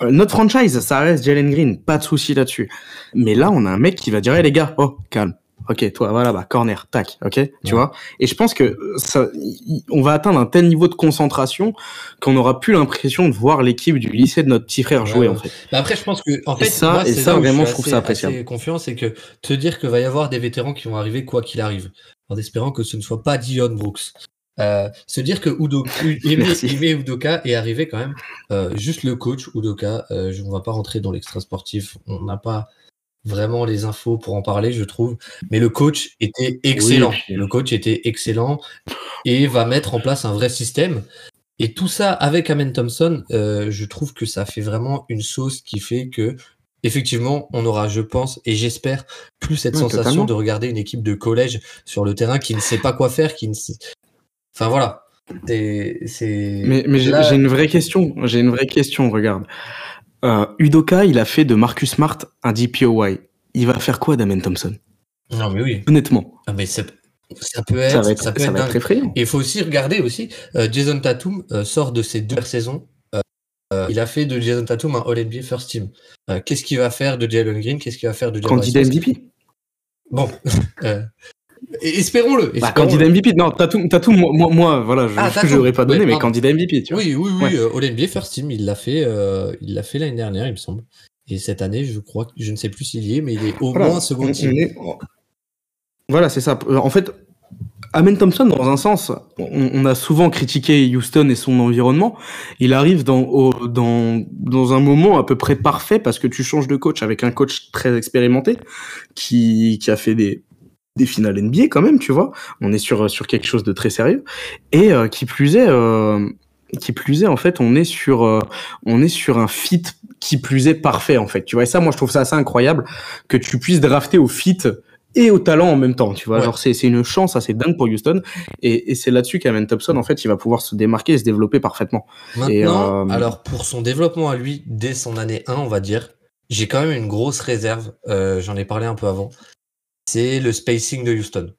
euh, notre franchise ça reste Jalen Green, pas de souci là-dessus. Mais là on a un mec qui va dire hey, les gars, oh calme, Ok, toi, voilà, bah, corner, tac, ok, tu vois. Et je pense que ça, on va atteindre un tel niveau de concentration qu'on n'aura plus l'impression de voir l'équipe du lycée de notre petit frère jouer, ouais, en fait. Bah après, je pense que, en fait, et ça, moi, et ça vraiment, je, je trouve ça appréciable. confiant, c'est que te dire qu'il va y avoir des vétérans qui vont arriver quoi qu'il arrive, en espérant que ce ne soit pas Dion Brooks. Euh, se dire que Udo, [laughs] Ime, Ime Udoka est arrivé quand même, euh, juste le coach Udoka, euh, je ne vais pas rentrer dans l'extra sportif, on n'a pas vraiment les infos pour en parler, je trouve. Mais le coach était excellent. Oui. Le coach était excellent et va mettre en place un vrai système. Et tout ça avec Amen Thompson, euh, je trouve que ça fait vraiment une sauce qui fait que effectivement, on aura, je pense, et j'espère, plus cette oui, sensation totalement. de regarder une équipe de collège sur le terrain qui ne sait pas quoi faire, qui ne sait... Enfin voilà. C'est. Mais, mais Là... j'ai une vraie question. J'ai une vraie question. Regarde. Euh, Udoka, il a fait de Marcus Smart un DPOY. Il va faire quoi d'Amen Thompson? Non, mais oui. Honnêtement. Ah, mais ça, ça peut être, ça, être, ça peut ça être, va être effrayant. Et il faut aussi regarder aussi, euh, Jason Tatum euh, sort de ses deux saisons. Euh, il a fait de Jason Tatum un All-NBA First Team. Euh, qu'est-ce qu'il va faire de Jalen Green? Qu'est-ce qu'il va faire de Jalen Candidat MVP Bon. [laughs] Espérons-le. Espérons bah, candidat MVP, non, Tatum, Tatum moi, moi, moi, voilà, je ah, je l'aurais pas donné, ouais, mais candidat MVP, tu vois. Oui, oui, oui, ouais. euh, All-NBA First Team, il l'a fait, euh, il l'a fait l'année dernière, il me semble. Et cette année, je crois, je ne sais plus s'il y est, mais il est au voilà. moins second team. Est... Voilà, c'est ça. En fait, Amen Thompson, dans un sens, on, on, a souvent critiqué Houston et son environnement. Il arrive dans, au, dans, dans un moment à peu près parfait parce que tu changes de coach avec un coach très expérimenté qui, qui a fait des, des finales NBA quand même, tu vois. On est sur, sur quelque chose de très sérieux. Et euh, qui plus est, euh, qui plus est, en fait, on est sur, euh, on est sur un fit qui plus est parfait, en fait. Tu vois, et ça, moi, je trouve ça assez incroyable que tu puisses drafter au fit et au talent en même temps, tu vois. Ouais. Genre, c'est, c'est une chance assez dingue pour Houston. Et, et c'est là-dessus qu'Amen Thompson, en fait, il va pouvoir se démarquer et se développer parfaitement. Maintenant, et, euh... alors, pour son développement à lui, dès son année 1, on va dire, j'ai quand même une grosse réserve. Euh, j'en ai parlé un peu avant. C'est le spacing de Houston.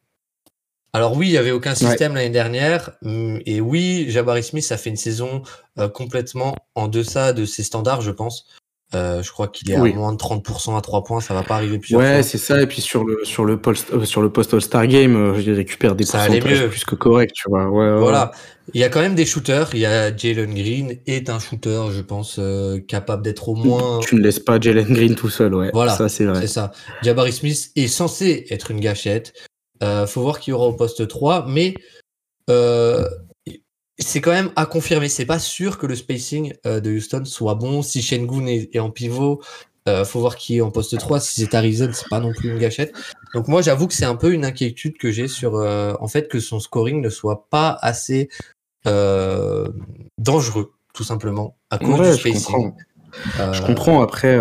Alors oui, il n'y avait aucun système ouais. l'année dernière. Mm, et oui, Jabari Smith a fait une saison euh, complètement en deçà de ses standards, je pense. Euh, je crois qu'il est oui. à moins de 30% à 3 points, ça va pas arriver plusieurs ouais, c'est ça. Et puis sur le sur le post euh, sur le post All-Star Game, euh, il récupère des ça pourcentages plus que correct, tu vois. Ouais, voilà. Il y a quand même des shooters. Il y a Jalen Green est un shooter, je pense, euh, capable d'être au moins. Tu ne laisses pas Jalen Green tout seul, ouais. Voilà. Ça c'est vrai. C'est ça. Jabari Smith est censé être une gâchette. Euh, faut voir qui y aura au poste 3, mais euh, c'est quand même à confirmer. C'est pas sûr que le spacing euh, de Houston soit bon. Si Shengun est, est en pivot, euh, faut voir qui est en poste 3. Si c'est Arizona, c'est pas non plus une gâchette. Donc moi, j'avoue que c'est un peu une inquiétude que j'ai sur, euh, en fait, que son scoring ne soit pas assez euh, dangereux, tout simplement, à cause ouais, du spacing. Je comprends. je comprends. Après,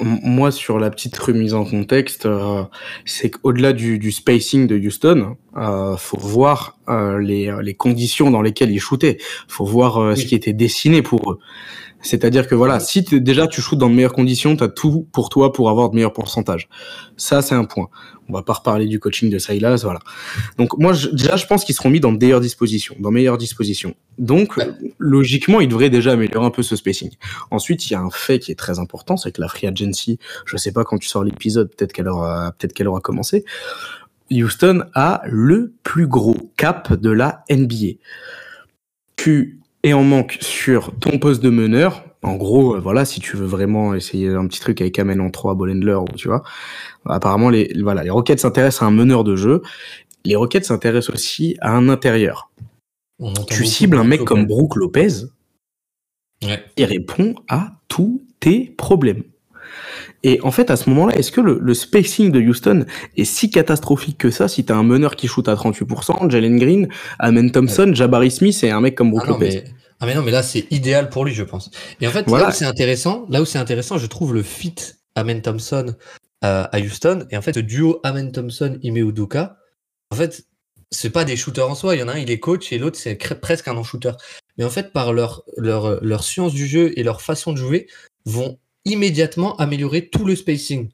moi, sur la petite remise en contexte, euh, c'est qu'au-delà du, du, spacing de Houston, euh, faut voir euh, les, les, conditions dans lesquelles ils shootaient. faut voir euh, ce qui était dessiné pour eux. C'est-à-dire que voilà, si déjà tu shootes dans de meilleures conditions, tu as tout pour toi pour avoir de meilleurs pourcentages. Ça, c'est un point. On va pas reparler du coaching de Silas, voilà. Donc moi, je, déjà, je pense qu'ils seront mis dans de meilleures dispositions, dans meilleures dispositions. Donc, logiquement, ils devraient déjà améliorer un peu ce spacing. Ensuite, il y a un fait qui est très important, c'est que la free agency, je sais pas quand tu sors l'épisode, peut-être qu'elle aura, peut-être qu'elle aura commencé. Houston a le plus gros cap de la NBA. Tu en manque sur ton poste de meneur. En gros, euh, voilà, si tu veux vraiment essayer un petit truc avec Amen en 3, Bolendler, ou tu vois. Apparemment, les, voilà, les Rockets s'intéressent à un meneur de jeu. Les Rockets s'intéressent aussi à un intérieur. Tu cibles un mec comme Brooke Lopez, ouais. il répond à tous tes problèmes. Et en fait, à ce moment-là, est-ce que le, le, spacing de Houston est si catastrophique que ça si t'as un meneur qui shoot à 38%, Jalen Green, Amen Thompson, Jabari Smith et un mec comme Brook ah non, Lopez mais... Ah mais non, mais là c'est idéal pour lui, je pense. Et en fait, Voilà. là où c'est intéressant, là où c'est intéressant, je trouve le fit Amen Thompson euh, à Houston. Et en fait, ce duo Amen Thompson, Ime Udoka, en fait, c'est pas des shooters en soi. Il y en a un, il est coach et l'autre, c'est presque un non-shooter. Mais en fait, par leur, leur, leur science du jeu et leur façon de jouer, vont immédiatement améliorer tout le spacing.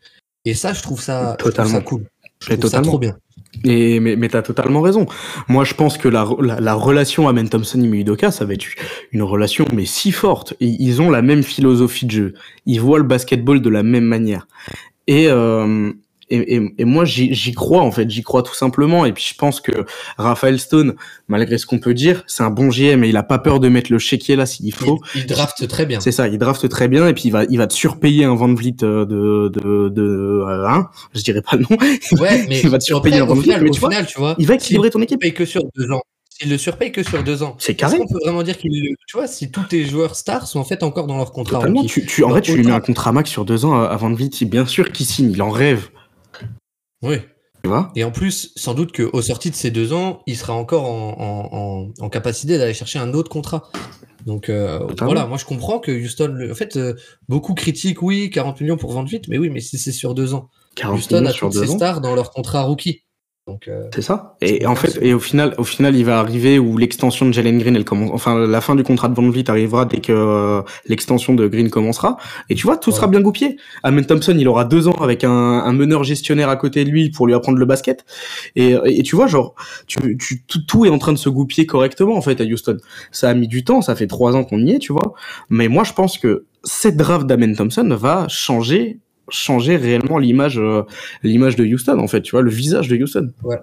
Et ça, je trouve ça, je trouve Totalement. ça cool. Je trouve ça totalement. trop bien. Et, mais mais t'as totalement raison. Moi, je pense que la, la, la relation Amen Thompson et Udoka, ça va être une relation mais si forte. Et ils ont la même philosophie de jeu. Ils voient le basketball de la même manière. Et euh, et, et, et moi, j'y crois en fait. J'y crois tout simplement. Et puis, je pense que Raphaël Stone, malgré ce qu'on peut dire, c'est un bon GM et il a pas peur de mettre le chéquier là s'il faut. Il, il draft très bien. C'est ça, il drafte très bien et puis il va, il va te surpayer un Van Vliet euh, de, de, de, euh, hein, je dirais pas le nom. Ouais, mais [laughs] il va te surpayer un Van Vliet, final, mais au tu vois, final, tu vois, il va équilibrer ton équipe. paye que sur deux ans, s'il le surpaye que sur deux ans, C'est carré. qu'on peut vraiment dire qu'il, tu vois, si tous tes joueurs stars sont en fait encore dans leur contrat Totalement. Tu, tu, en fait, tu lui mets un contrat max sur deux ans à à Van Vliet. Bien sûr qu'il signe, il en rêve. Oui. Tu vois? Et en plus, sans doute qu'au sorti de ces deux ans, il sera encore en, en, en, en capacité d'aller chercher un autre contrat. Donc euh, Totalement. voilà, moi je comprends que Houston, le- en fait, euh, beaucoup critiquent, oui, 40 millions pour vendre vite, mais oui, mais si c'est sur deux ans. 40 Houston a toutes ses ans? stars dans leur contrat rookie. Donc euh, C'est ça. Et en fait, et au final, au final, il va arriver où l'extension de Jalen Green, elle commence, enfin, la fin du contrat de Van Vliet arrivera dès que euh, l'extension de Green commencera. Et tu vois, tout sera bien goupillé. Amen Thompson, il aura deux ans avec un, un meneur gestionnaire à côté de lui pour lui apprendre le basket. Et, et tu vois, genre, tu, tu, tout, tout est en train de se goupiller correctement, en fait, à Houston. Ça a mis du temps, ça fait trois ans qu'on y est, tu vois. Mais moi, je pense que cette draft d'Amen Thompson va changer, changer réellement l'image, euh, l'image de Houston, en fait, tu vois, le visage de Houston. Ouais,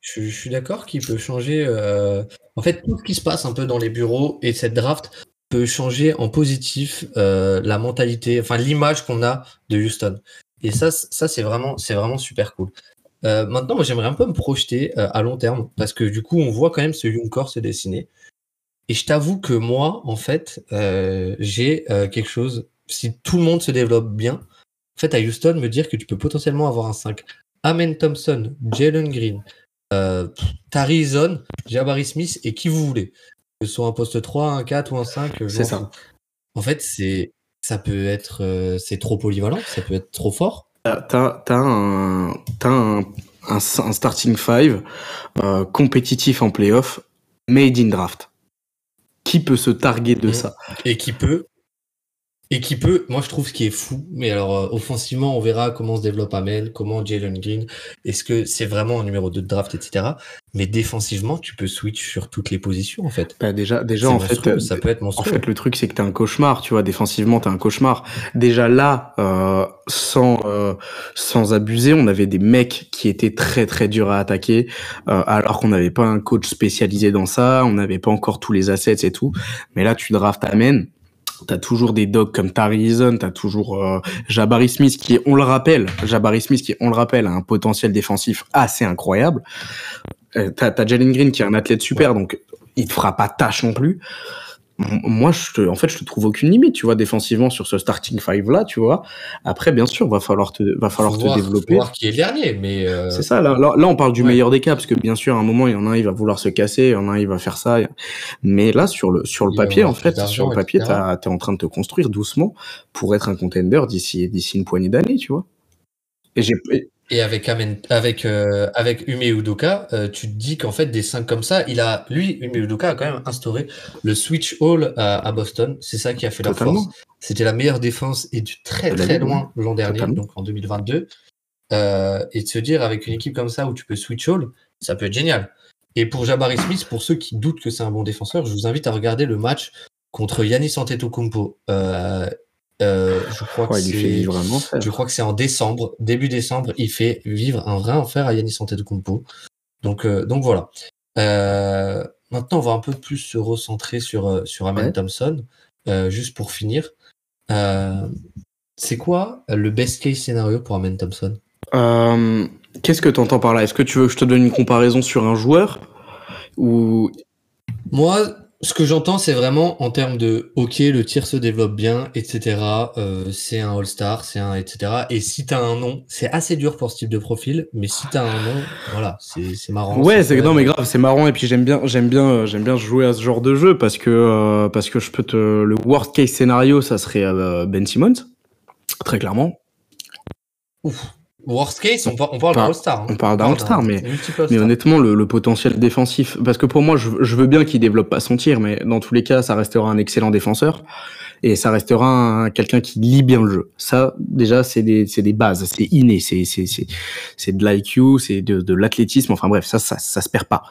je, suis d'accord qu'il peut changer. euh, En fait, tout ce qui se passe un peu dans les bureaux et cette draft peut changer en positif euh, la mentalité, enfin l'image qu'on a de Houston. Et ça, ça c'est vraiment, c'est vraiment super cool. Maintenant, moi, j'aimerais un peu me projeter à long terme parce que du coup, on voit quand même ce young se dessiner. Et je t'avoue que moi, en fait, j'ai quelque chose. Si tout le monde se développe bien, en fait, à Houston, me dire que tu peux potentiellement avoir un 5. Amen Thompson, Jalen Green, euh, Tari Zone, Jabari Smith et qui vous voulez. Que ce soit un poste 3, un 4 ou un 5. je C'est ça. En fait, c'est ça peut être euh, c'est trop polyvalent, ça peut être trop fort. T'as, t'as un, un, un, un starting five euh, compétitif en playoff, made in draft. Qui peut se targuer de ça? Et qui peut et qui peut, moi je trouve ce qui est fou, mais alors euh, offensivement on verra comment se développe Amel, comment Jalen Green, est-ce que c'est vraiment un numéro 2 de draft, etc. Mais défensivement tu peux switch sur toutes les positions en fait. bah Déjà, déjà en fait, euh, ça peut être en monstrueux. fait, le truc c'est que t'es un cauchemar, tu vois. Défensivement, t'es un cauchemar. Déjà là, euh, sans euh, sans abuser, on avait des mecs qui étaient très très durs à attaquer, euh, alors qu'on n'avait pas un coach spécialisé dans ça, on n'avait pas encore tous les assets et tout. Mais là, tu draftes Amen. T'as toujours des dogs comme Tarizon, t'as toujours euh, Jabari Smith qui, on le rappelle, Jabari Smith qui, on le rappelle, a un potentiel défensif assez incroyable. Euh, t'as, t'as Jalen Green qui est un athlète super, donc il te fera pas tâche non plus. Moi, je te, en fait, je te trouve aucune limite, tu vois, défensivement sur ce starting five là, tu vois. Après, bien sûr, va falloir te, va falloir Faut te voir, développer. faut voir qui est le dernier, mais euh, C'est ça, là, là, là, on parle du Ouais. meilleur des cas, parce que bien sûr, à un moment, il y en a un, il va vouloir se casser, il y en a un, il va faire ça. Mais là, sur le, sur le Il papier, en fait, sur le papier, t'es en train de te construire doucement pour être un contender d'ici, d'ici une poignée d'années, tu vois. Et j'ai, et- avec Amen, avec euh, avec Ume Udoka, euh, tu te dis qu'en fait des 5 comme ça, il a lui Ume Udoka a quand même instauré le switch all à, à Boston. C'est ça qui a fait la force. C'était la meilleure défense et du très très loin l'an dernier, Totalement. donc en 2022. Euh, et de se dire avec une équipe comme ça où tu peux switch all, ça peut être génial. Et pour Jabari Smith, pour ceux qui doutent que c'est un bon défenseur, je vous invite à regarder le match contre Yannis Antetokounmpo. Euh, euh, je crois que ouais, c'est vivre un enfer. je crois que c'est en décembre, début décembre, il fait vivre un vrai enfer à Yannis Antetokounmpo. Donc, euh, donc voilà. Euh, maintenant, on va un peu plus se recentrer sur, euh, sur Amen Ouais. Thompson, euh, juste pour finir. C'est quoi le best case scénario pour Amen Thompson? Qu'est-ce que tu entends par là? Est-ce que tu veux que je te donne une comparaison sur un joueur ou Moi, ce que j'entends, c'est vraiment en termes de OK, le tir se développe bien, etc. euh, c'est un All-Star, c'est un etc. Et si t'as un nom, c'est assez dur pour ce type de profil, mais si t'as un nom, voilà, c'est c'est marrant. Ouais, c'est non mais grave, c'est marrant et puis j'aime bien, j'aime bien, j'aime bien jouer à ce genre de jeu parce que euh, parce que je peux te le worst case scénario, ça serait euh, Ben Simmons, très clairement. Worst case, on, par- on parle d'un All-Star. hein. on parle d'un All-Star, mais- All-Star. honnêtement, le, le potentiel défensif, parce que pour moi, je, je veux bien qu'il développe pas son tir, mais dans tous les cas, ça restera un excellent défenseur et ça restera un- quelqu'un qui lit bien le jeu. Ça, déjà, c'est des, bases, c'est inné, c'est, de l'IQ, c'est de, de l'athlétisme. Enfin bref, ça, ça, ça se perd pas.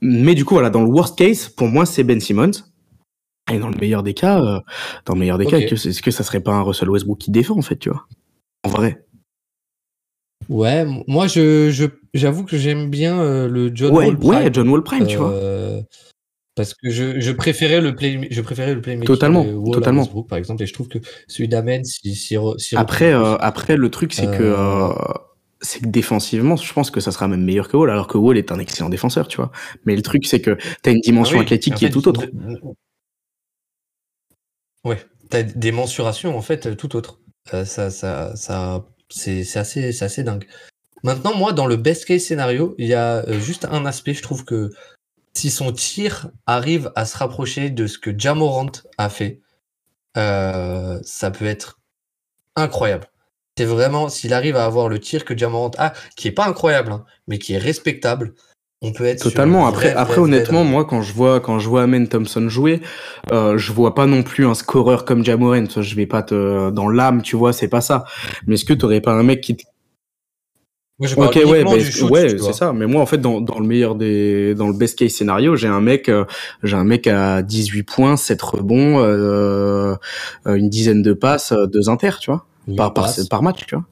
Mais du coup, voilà, dans le worst case, pour moi, c'est Ben Simmons. Et dans le meilleur des cas, euh, dans le meilleur des cas, que- est-ce que ça serait pas un Russell Westbrook qui défend en fait, tu vois En vrai. Ouais, moi, je, j'avoue que j'aime bien euh, le John ouais, Wall Prime, ouais, John Wall Prime, tu vois. euh, Parce que je, je préférais le play, je préférais le playmaking Totalement, de Wall à totalement. Westbrook, par exemple, et je trouve que celui d'Amen, si, si, re- si Après, euh, après, le truc, c'est que, Euh, c'est que défensivement, je pense que ça sera même meilleur que Wall, alors que Wall est un excellent défenseur, tu vois. Mais le truc, c'est que t'as une Ah dimension oui, athlétique en qui est tout autre. Ouais, t'as des mensurations en fait tout autres. Euh, ça, ça, ça, c'est assez dingue. Maintenant, moi, dans le best case scénario, il y a euh, juste un aspect. Je trouve que si son tir arrive à se rapprocher de ce que Jamorant a fait, euh, ça peut être incroyable. C'est vraiment s'il arrive à avoir le tir que Jamorant a, qui est pas incroyable, hein, mais qui est respectable. On peut être Totalement. Après, vraie, après, vraie, honnêtement, dingue. moi, quand je vois, quand je vois Amen Thompson jouer, euh, je vois pas non plus un scoreur comme Jamorant. Je vais pas te, dans l'âme, tu vois, c'est pas ça. Mais est-ce que t'aurais pas un mec qui, te- Moi, je parle Ok, ouais, bah, shoot, ouais, c'est ça. Mais moi, en fait, dans, dans le meilleur des, dans le best case scénario, j'ai un mec, euh, j'ai un mec à 18 points, 7 rebonds, euh, euh, une dizaine de passes, euh, deux inters, tu vois, par, par, par match, tu vois.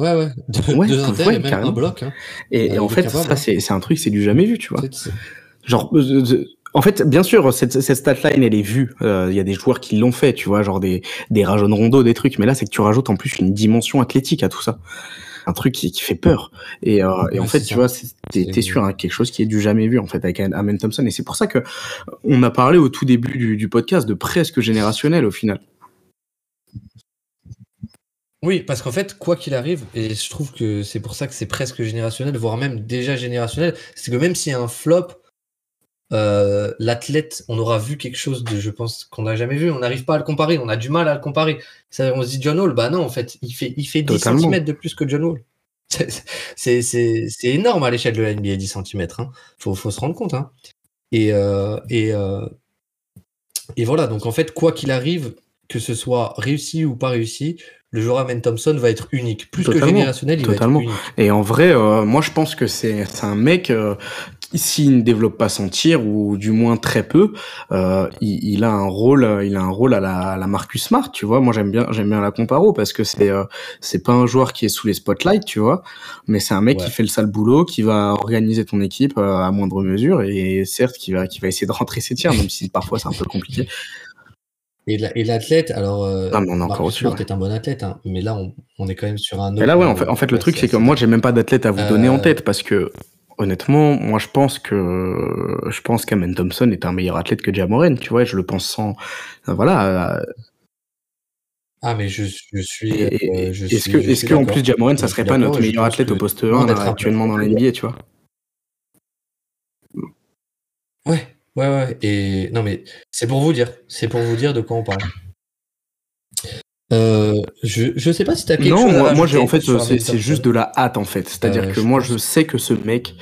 Ouais, ouais. Ouais, deux ouais, même carrément. un bloc. Hein. Et, et en fait, ça, hein. c'est, c'est un truc, c'est du jamais vu, tu vois. Genre, euh, en fait, bien sûr, cette, cette stat line, elle est vue. Euh, Il y a des joueurs qui l'ont fait, tu vois, genre des, des Rajon Rondo, des trucs. Mais là, c'est que tu rajoutes en plus une dimension athlétique à tout ça. Un truc qui, qui fait peur. Et, euh, et en fait, tu vois, t'es sur un- quelque chose qui est du jamais vu, en fait, avec Amen Thompson. Et c'est pour ça que on a parlé au tout début du, du podcast de presque générationnel, au final. Oui, parce qu'en fait, quoi qu'il arrive, et je trouve que c'est pour ça que c'est presque générationnel, voire même déjà générationnel, c'est que même s'il y a un flop, euh, l'athlète, on aura vu quelque chose de, je pense, qu'on n'a jamais vu. On n'arrive pas à le comparer, on a du mal à le comparer. Ça, on se dit John Wall, bah non, en fait, il fait, il fait 10 Totalement. cm de plus que John [laughs] c'est- c'est énorme à l'échelle de la NBA, 10 cm. Hein. Faut, faut se rendre compte. Hein. Et, euh, et, euh, et voilà, donc en fait, quoi qu'il arrive, que ce soit réussi ou pas réussi, le joueur Amen Thompson va être unique. Plus que générationnel, il totalement. va être unique. Et en vrai, euh, moi, je pense que c'est un mec euh, qui, s'il ne développe pas son tir ou du moins très peu, euh, il, il a un rôle, il a un rôle à la, à la Marcus Smart, tu vois. Moi, j'aime bien, j'aime bien la comparo parce que c'est euh, c'est pas un joueur qui est sous les spotlights, tu vois, mais c'est un mec Ouais. qui fait le sale boulot, qui va organiser ton équipe euh, à moindre mesure et certes qui va qui va essayer de rentrer ses tirs, même si parfois c'est un peu compliqué. Et la- et l'athlète, alors, euh, on est Marcus Smart ouais. est un bon athlète, hein, mais là, on, on est quand même sur un autre. Et là, ouais, en fait, en fait le truc, c'est que moi, j'ai même pas d'athlète à vous donner en Euh, tête parce que honnêtement, moi je pense que je pense qu'Amen Thompson est un meilleur athlète que Jamoren, tu vois, je le pense sans voilà. euh, Ah, mais je, je suis. euh, Est-ce suis- que je est-ce suis que en d'accord. plus Jamoren ça serait pas notre meilleur athlète au poste loin 1 d'être là, un actuellement dans la player. NBA, tu vois Ouais, ouais. Et non, mais c'est pour vous dire. C'est pour vous dire de quoi on parle. Euh, je, je sais pas si t'as quelque Non, chose à moi, moi j'ai rajouter en fait sur c'est juste de la hâte en fait. C'est-à-dire Euh, que moi je sais que ce mec,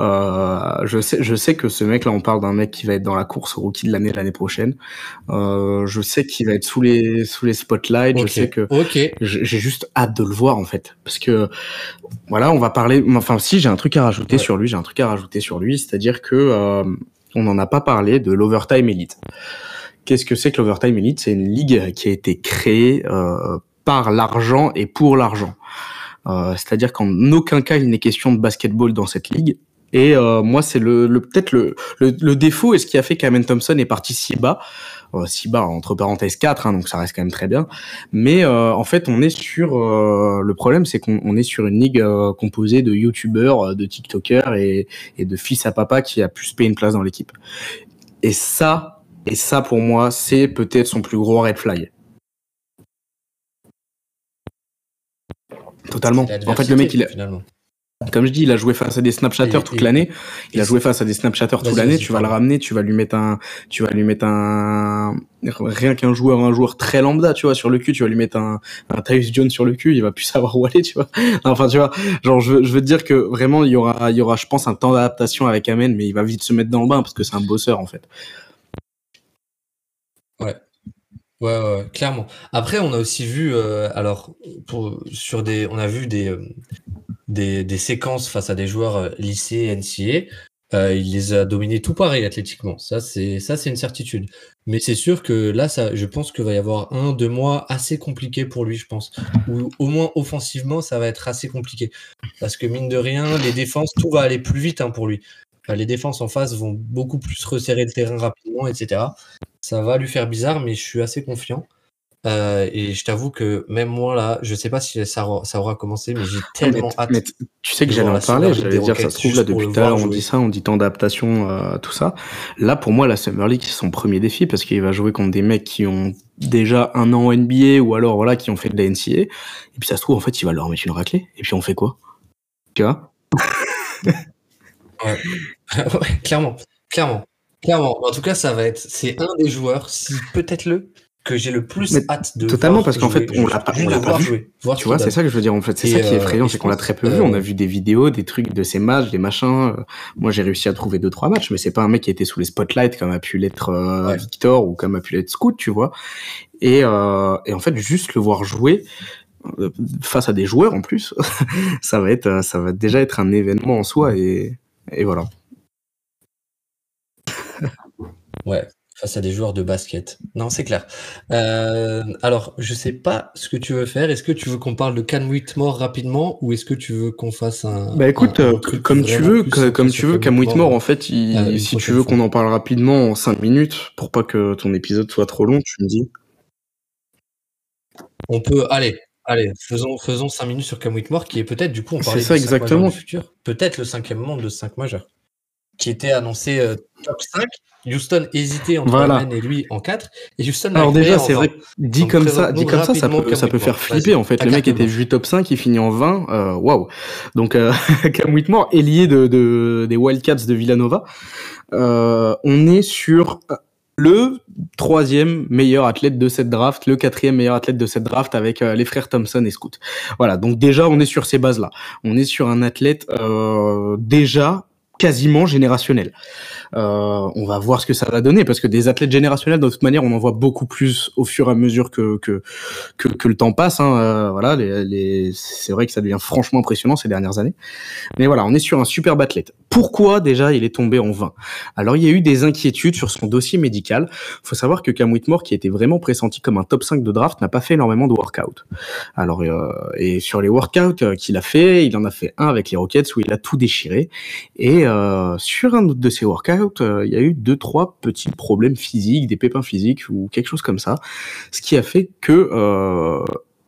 euh, je sais je sais que ce mec là on parle d'un mec qui va être dans la course au rookie de l'année l'année prochaine. Euh, je sais qu'il va être sous les sous les spotlights. Je sais que ok. j'ai j'ai juste hâte de le voir en fait parce que voilà on va parler enfin si j'ai un truc à rajouter Ouais. sur lui j'ai un truc à rajouter sur lui c'est-à-dire que euh, on n'en a pas parlé de l'overtime elite. Qu'est-ce que c'est que l'overtime elite? C'est une ligue qui a été créée euh, par l'argent et pour l'argent. Euh, c'est-à-dire qu'en aucun cas il n'est question de basketball dans cette ligue et euh, moi c'est le, le peut-être le, le, le défaut et ce qui a fait qu'Amen Thompson est parti si bas euh, si bas entre parenthèses 4 hein, donc ça reste quand même très bien mais euh, en fait, on est sur euh, le problème, c'est qu'on on est sur une ligue euh, composée de youtubeurs, euh, de tiktokers et, et de fils à papa qui a pu se payer une place dans l'équipe. Et ça, et ça pour moi, c'est peut-être son plus gros red flag. Totalement. En fait, le mec, il, a- finalement. Comme je dis, il a joué face à des Snapchatters Et- toute l'année. Il a joué face à des Snapchatters toute l'année. Tu vas le ramener, tu vas lui mettre un, tu vas lui mettre un, rien qu'un joueur, un joueur très lambda, tu vois, sur le cul, tu vas lui mettre un, un Tyus Jones sur le cul, il va plus [laughs] savoir où aller, tu vois. Enfin, tu vois, genre, je veux, je veux te dire que vraiment, il y aura, il y aura, je pense, un temps d'adaptation avec Amen, mais il va vite se mettre dans le bain parce que c'est un bosseur, en fait. Ouais, ouais, ouais, clairement. Après, on a aussi vu, euh, alors, pour, sur des, on a vu des, euh, des, séquences face à des joueurs euh, lycée, NCA. Euh, il les a dominés tout pareil athlétiquement. Ça, c'est, ça, c'est une certitude. Mais c'est sûr que là, ça, je pense qu'il va y avoir un, deux mois assez compliqués pour lui, je pense. Ou au moins offensivement, ça va être assez compliqué. Parce que mine de rien, les défenses, tout va aller plus vite hein, pour lui. Les défenses en face vont beaucoup plus resserrer le terrain rapidement, etc. Ça va lui faire bizarre, mais je suis assez confiant. Euh, et je t'avoue que même moi, là, je sais pas si ça aura, ça aura commencé, mais j'ai tellement Mais- hâte. mais tu sais que j'allais en parler, j'allais dire, ça se trouve, là, depuis tout à l'heure, on dit ça, on dit temps d'adaptation, euh, tout ça. Là, pour moi, la Summer League, c'est son premier défi parce qu'il va jouer contre des mecs qui ont déjà un an en NBA ou alors, voilà, qui ont fait de la NCA. Et puis, ça se trouve, en fait, il va leur mettre une raclée. Et puis, on fait quoi? Tu vois? Ouais, [laughs] clairement, clairement, clairement. En tout cas, ça va être, c'est un des joueurs, si peut-être le, que j'ai le plus Mais hâte de totalement, voir parce qu'en fait, on l'a pas- on l'a pas vu. jouer, voir Tu vois, c'est ça que je veux dire. En fait, c'est ça qui est euh, effrayant, c'est qu'on l'a très peu vu. euh, On a vu des vidéos, des trucs de ces matchs, des machins. Euh, Moi, j'ai réussi à trouver deux, trois matchs, mais c'est pas un mec qui était sous les spotlights comme a pu l'être euh, Ouais. Victor ou comme a pu l'être Scoot, tu vois. Et, euh, et en fait, juste le voir jouer euh, face à des joueurs en plus, [laughs] ça va être, euh, ça va déjà être un événement en soi et, et voilà. Ouais, face à des joueurs de basket. Non, c'est clair. Euh, alors, je sais pas ce que tu veux faire. Est-ce que tu veux qu'on parle de Cam Whitmore rapidement ou est-ce que tu veux qu'on fasse un. Bah écoute, un- un euh, truc comme tu veux, plus comme tu veux, Cam Whitmore, en fait, il- euh, si tu veux qu'on en parle rapidement en 5 minutes, pour pas que ton épisode soit trop long, tu me dis. On peut. Allez, allez, faisons, faisons 5 minutes sur Cam Whitmore, qui est peut-être, du coup, on parlait ça, exactement. du futur. Peut-être le cinquième membre de 5 majeurs. Qui était annoncé euh, top 5. Houston hésitait entre Voilà. Amen et lui en 4. Et Houston Alors déjà, c'est 20. vrai, dit comme ça, dit comme ça, ça peut, ça peut faire flipper en fait. Le mec était vu top 5, il finit en 20, euh, waouh. Donc euh, [laughs] Cam Whitmore, ailier de, de des Wildcats de Villanova. Euh, on est sur le troisième meilleur athlète de cette draft, le quatrième meilleur athlète de cette draft avec euh, les frères Thompson et Scoot. Voilà, donc déjà on est sur ces bases-là. On est sur un athlète euh, déjà quasiment générationnel. Euh, on va voir ce que ça va donner parce que des athlètes générationnels, de toute manière, on en voit beaucoup plus au fur et à mesure que que que, que le temps passe. Hein. Euh, voilà, les, les- c'est vrai que ça devient franchement impressionnant ces dernières années. Mais voilà, on est sur un superbe athlète. Pourquoi déjà il est tombé en 20 Alors il y a eu des inquiétudes sur son dossier médical. faut savoir que Cam Whitmore, qui était vraiment pressenti comme un top 5 de draft, n'a pas fait énormément de workout. Alors euh, et sur les workouts euh, qu'il a fait, il en a fait un avec les Rockets où il a tout déchiré. Et euh, sur un autre de ces workouts, euh, il y a eu deux trois petits problèmes physiques, des pépins physiques ou quelque chose comme ça, ce qui a fait que euh,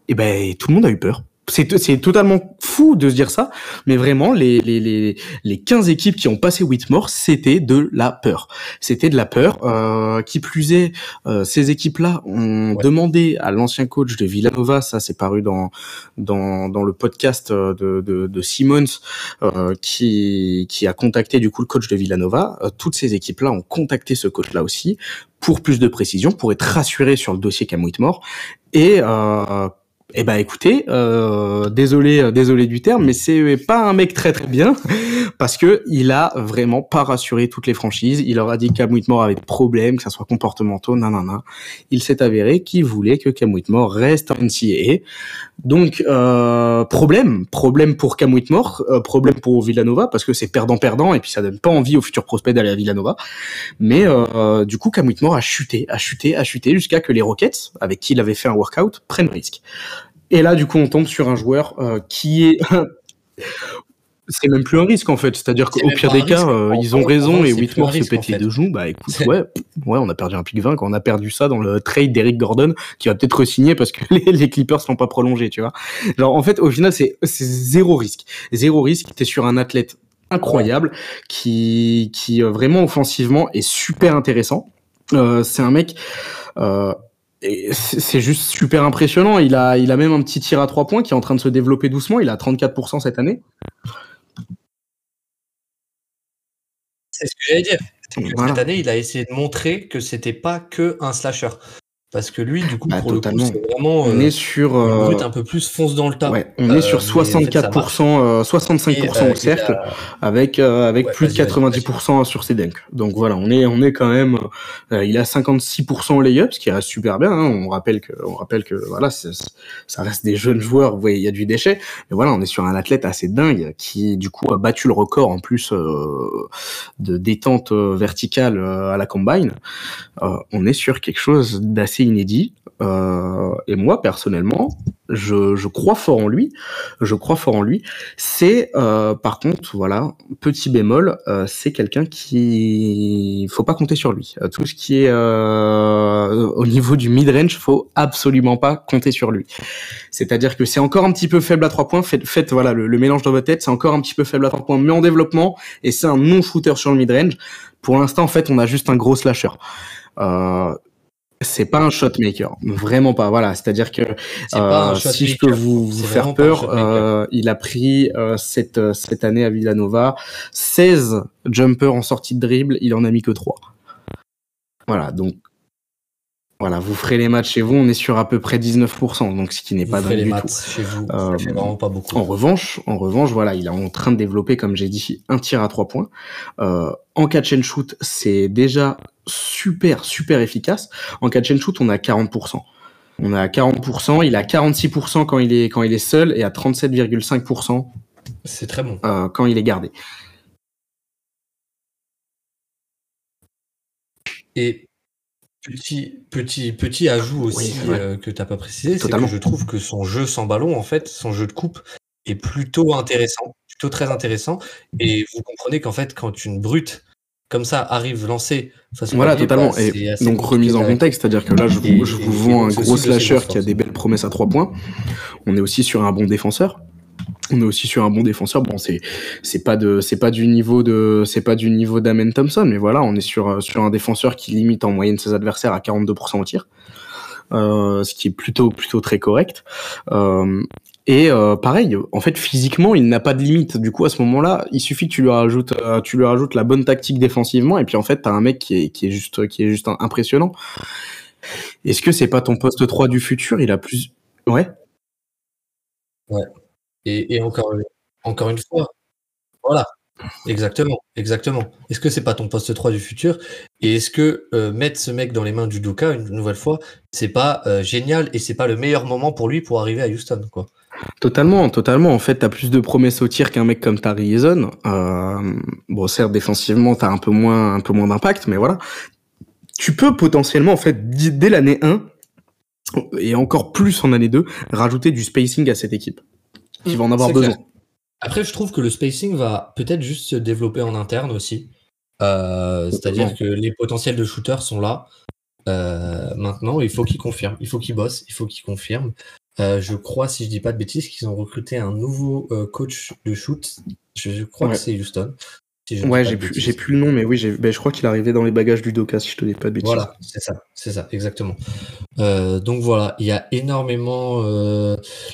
eh ben tout le monde a eu peur. C'est c'est totalement fou de se dire ça, mais vraiment les les les les 15 équipes qui ont passé Whitmore, c'était de la peur. C'était de la peur. Euh, qui plus est, euh, ces équipes-là ont demandé à l'ancien coach de Villanova, ça c'est paru dans dans dans le podcast euh, de de, de Simmons, euh, qui qui a contacté du coup le coach de Villanova. Euh, toutes ces équipes-là ont contacté ce coach-là aussi pour plus de précision, pour être rassuré sur le dossier Cam Whitmore et euh, eh ben écoutez, euh, désolé, euh, désolé du terme, mais c'est pas un mec très très bien [laughs] parce que il a vraiment pas rassuré toutes les franchises. Il leur a dit que Cam Whitmore avait des problèmes, que ça soit comportementaux, nanana. Il s'est avéré qu'il voulait que Cam Whitmore reste en NCAA. Donc euh, problème, problème pour Cam Whitmore, problème pour Villanova parce que c'est perdant perdant et puis ça donne pas envie aux futurs prospects d'aller à Villanova. Mais du coup, Cam Whitmore a chuté, a chuté, a chuté jusqu'à que les Rockets, avec qui il avait fait un workout, prennent risque. Et là, du coup, on tombe sur un joueur euh, qui est. [laughs] c'est même plus un risque en fait, c'est-à-dire qu'au pire des cas, euh, ils ont raison et Whitmore se pète les deux genoux. Bah écoute, ouais, ouais, on a perdu un pic 20 quand on a perdu ça dans le trade d'Eric Gordon qui va peut-être re-signer parce que [laughs] les, les Clippers sont pas prolongés, tu vois. Genre en fait, au final, c'est zéro risque, zéro risque. T'es sur un athlète incroyable qui qui euh, vraiment offensivement est super intéressant. Euh, c'est un mec. Euh, c'est juste super impressionnant. Il a, il a même un petit tir à trois points qui est en train de se développer doucement. Il a 34% cette année. C'est ce que j'allais dire. Voilà. Cette année, il a essayé de montrer que c'était pas que un slasher. Parce que lui, du coup, Bah, pour totalement. le coup, c'est vraiment On euh, est sur, euh, un peu plus fonce dans le tas. ouais, on Euh, est sur mais en fait, ça 64%, euh, 65% Et, euh, au cercle, avec euh, avec Ouais, plus de vas-y, vas-y, 90% sur ses dunks. Donc voilà, on est on est quand même, euh, il a 56% au layup, ce qui reste super bien. hein. On rappelle que on rappelle que voilà, ça reste des jeunes joueurs. Vous voyez, il y a du déchet. Mais voilà, on est sur un athlète assez dingue qui du coup a battu le record en plus euh, de détente euh, verticale euh, à la combine. Euh, on est sur quelque chose d'assez inédit. Euh, et moi personnellement, je, je crois fort en lui. Je crois fort en lui. C'est euh, par contre, voilà, petit bémol, euh, c'est quelqu'un qui faut pas compter sur lui. Euh, tout ce qui est au niveau du mid range, faut absolument pas compter sur lui. C'est-à-dire que c'est encore un petit peu faible à trois points. Faites, faites voilà le, le mélange dans votre tête, c'est encore un petit peu faible à trois points, mais en développement. Et c'est un non shooter sur le mid range. Pour l'instant, en fait, on a juste un gros slasher. Euh, c'est pas un shot maker, vraiment pas. Voilà, c'est-à-dire que euh, si je peux vous, faire peur, euh, il a pris euh, cette euh, cette année à Villanova 16 jumpers en sortie de dribble, il en a mis que 3. Voilà, donc voilà, vous ferez les matchs chez vous, on est sur à peu près 19%, donc ce qui n'est pas ferez dingue les du maths tout. chez vous. Euh, ça fait vraiment pas beaucoup. En revanche, en revanche, voilà, il est en train de développer, comme j'ai dit, un tir à trois points. Euh, en catch and shoot, c'est déjà super, super efficace. En catch and shoot, on a 40%. On a 40%, il a 46% quand il est quand il est seul et à 37,5% C'est très bon. euh, quand il est gardé. Et petit, petit, petit ajout aussi Oui, ouais. euh, que tu n'as pas précisé, c'est que je trouve que son jeu sans ballon, en fait, son jeu de coupe est plutôt intéressant, plutôt très intéressant. Et vous comprenez qu'en fait, quand une brute comme ça arrive lancée façon Voilà, totalement. bah, et donc remise en contexte, c'est-à-dire que là, je vous, Et- je vous vends un gros slasher qui a des belles promesses à trois points. On est aussi sur un bon défenseur. On est aussi sur un bon défenseur. Bon, c'est c'est pas de c'est pas du niveau de c'est pas du niveau d'Amen Thompson, mais voilà, on est sur sur un défenseur qui limite en moyenne ses adversaires à 42% au tir, euh, ce qui est plutôt plutôt très correct. Euh, et euh, pareil, en fait, physiquement, il n'a pas de limite. Du coup, à ce moment-là, il suffit que tu lui rajoutes, euh, tu lui rajoutes la bonne tactique défensivement, et puis en fait, t'as un mec qui est, qui est juste, qui est juste impressionnant. Est-ce que c'est pas ton poste 3 du futur? Il a plus, ouais. Et, et encore, encore une fois, voilà, exactement, exactement. Est-ce que c'est pas ton poste 3 du futur? Et est-ce que euh, mettre ce mec dans les mains du Doka une nouvelle fois, c'est pas génial et c'est pas le meilleur moment pour lui pour arriver à Houston, quoi? Totalement, totalement. En fait, t'as plus de promesses au tir qu'un mec comme Tari Eason. Euh, bon, certes, défensivement, t'as un peu moins, un peu moins d'impact, mais voilà. Tu peux potentiellement, en fait, dès l'année 1, et encore plus en année 2, rajouter du spacing à cette équipe. Qui va en avoir besoin. clair. Après, je trouve que le spacing va peut-être juste se développer en interne aussi. Euh, C'est-à-dire que les potentiels de shooters sont là. Euh, maintenant, il faut qu'ils confirment, il faut qu'ils bossent, il faut qu'ils confirment. Je crois, si je dis pas de bêtises, qu'ils ont recruté un nouveau coach de shoot. Je, crois que c'est Houston. ouais, j'ai plus, plus, le nom, mais oui, ben, je crois qu'il arrivait dans les bagages du Doka, si je te dis pas de bêtises. Voilà, c'est ça, c'est ça, exactement. donc voilà, il y a énormément.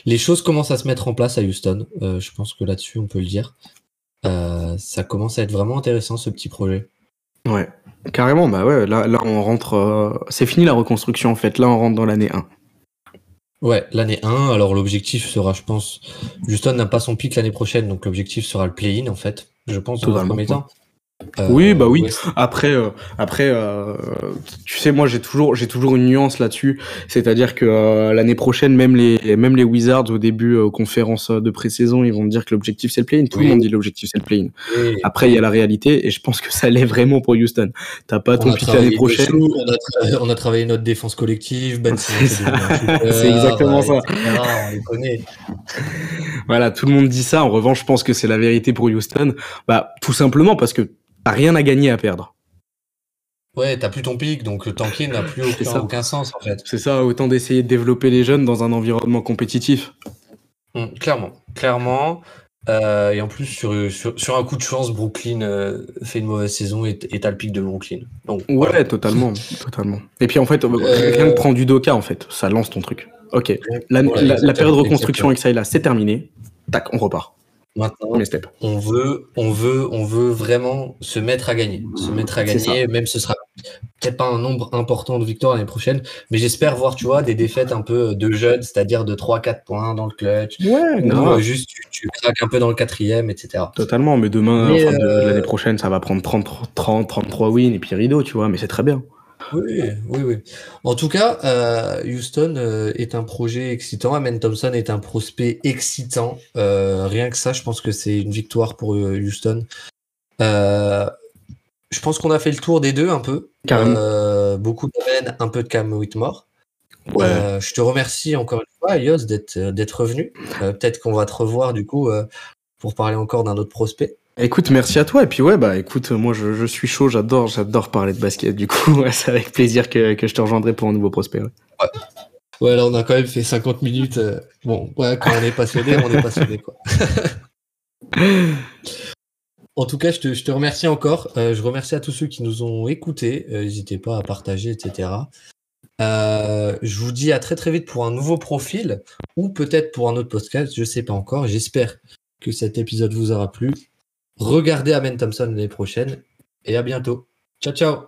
les choses commencent à se mettre en place à Houston. je pense que là-dessus, on peut le dire. ça commence à être vraiment intéressant ce petit projet. Ouais, carrément, bah ouais, là, là on rentre. Euh, c'est fini la reconstruction en fait, là on rentre dans l'année 1. Ouais, l'année 1, alors l'objectif sera, je pense. Houston n'a pas son pic l'année prochaine, donc l'objectif sera le play-in en fait, je pense, dans un premier temps. Euh, oui, bah oui. Après, euh, après, euh, tu sais, moi j'ai toujours, j'ai toujours une nuance là-dessus. C'est-à-dire que l'année prochaine, même les, même les Wizards au début conférence de pré-saison, ils vont dire que l'objectif c'est le play-in. Tout le monde dit l'objectif c'est le play-in. Après, il y a la réalité, et je pense que ça l'est vraiment pour Houston. T'as pas ton pic l'année prochaine. on, a travaillé notre défense collective. Ben [laughs] [laughs] c'est exactement ça. on les connaît. voilà, tout le monde dit ça. En revanche, je pense que c'est la vérité pour Houston. Bah, tout simplement parce que T'as rien à gagner à perdre. Ouais, t'as plus ton pic, donc tanker n'a plus [laughs] aucun, sens en fait. C'est ça, autant d'essayer de développer les jeunes dans un environnement compétitif. Hum, clairement, clairement. Euh, et en plus, sur, sur, un coup de chance, Brooklyn euh, fait une mauvaise saison et t'as le pic de Brooklyn. Donc, ouais, totalement, [laughs] totalement. Et puis en fait, euh, rien que prendre du Doka, en fait, ça lance ton truc. Ok, la, période de reconstruction avec ça, là, c'est terminé. Tac, on repart. Maintenant, on veut, on veut, on veut vraiment se mettre à gagner, se mettre à gagner. Même ce sera peut-être pas un nombre important de victoires l'année prochaine, mais j'espère voir, tu vois, des défaites un peu de jeunes, c'est-à-dire de 3-4 points dans le clutch. Ouais, non. juste tu, craques un peu dans le quatrième, etc. Totalement, mais demain, euh, l'année prochaine, ça va prendre 30, 30, 33 wins et puis rideau, tu vois, mais c'est très bien. Oui, oui, oui. En tout cas, euh, Houston euh, est un projet excitant. Amen Thompson est un prospect excitant. Euh, rien que ça, je pense que c'est une victoire pour Houston. je pense qu'on a fait le tour des deux un peu. beaucoup d'Amen, un peu de Cam Whitmore. je te remercie encore une fois, Yos, d'être revenu. Peut-être qu'on va te revoir du coup pour parler encore d'un autre prospect. Écoute, merci à toi. Et puis ouais, bah écoute, moi je, je suis chaud, j'adore, j'adore parler de basket. Du coup, [laughs] ouais, c'est avec plaisir que, que, je te rejoindrai pour un nouveau prospect. Ouais. ouais. là on a quand même fait 50 minutes. Euh, bon, ouais, quand on est passionné, on est passionné quoi. [laughs] en tout cas, je te, je te remercie encore. Euh, je remercie à tous ceux qui nous ont écoutés. Euh, n'hésitez pas à partager, etc. je vous dis à très très vite pour un nouveau profil ou peut-être pour un autre podcast, je sais pas encore. J'espère que cet épisode vous aura plu. Regardez Amen Thompson l'année prochaine et à bientôt. Ciao, ciao.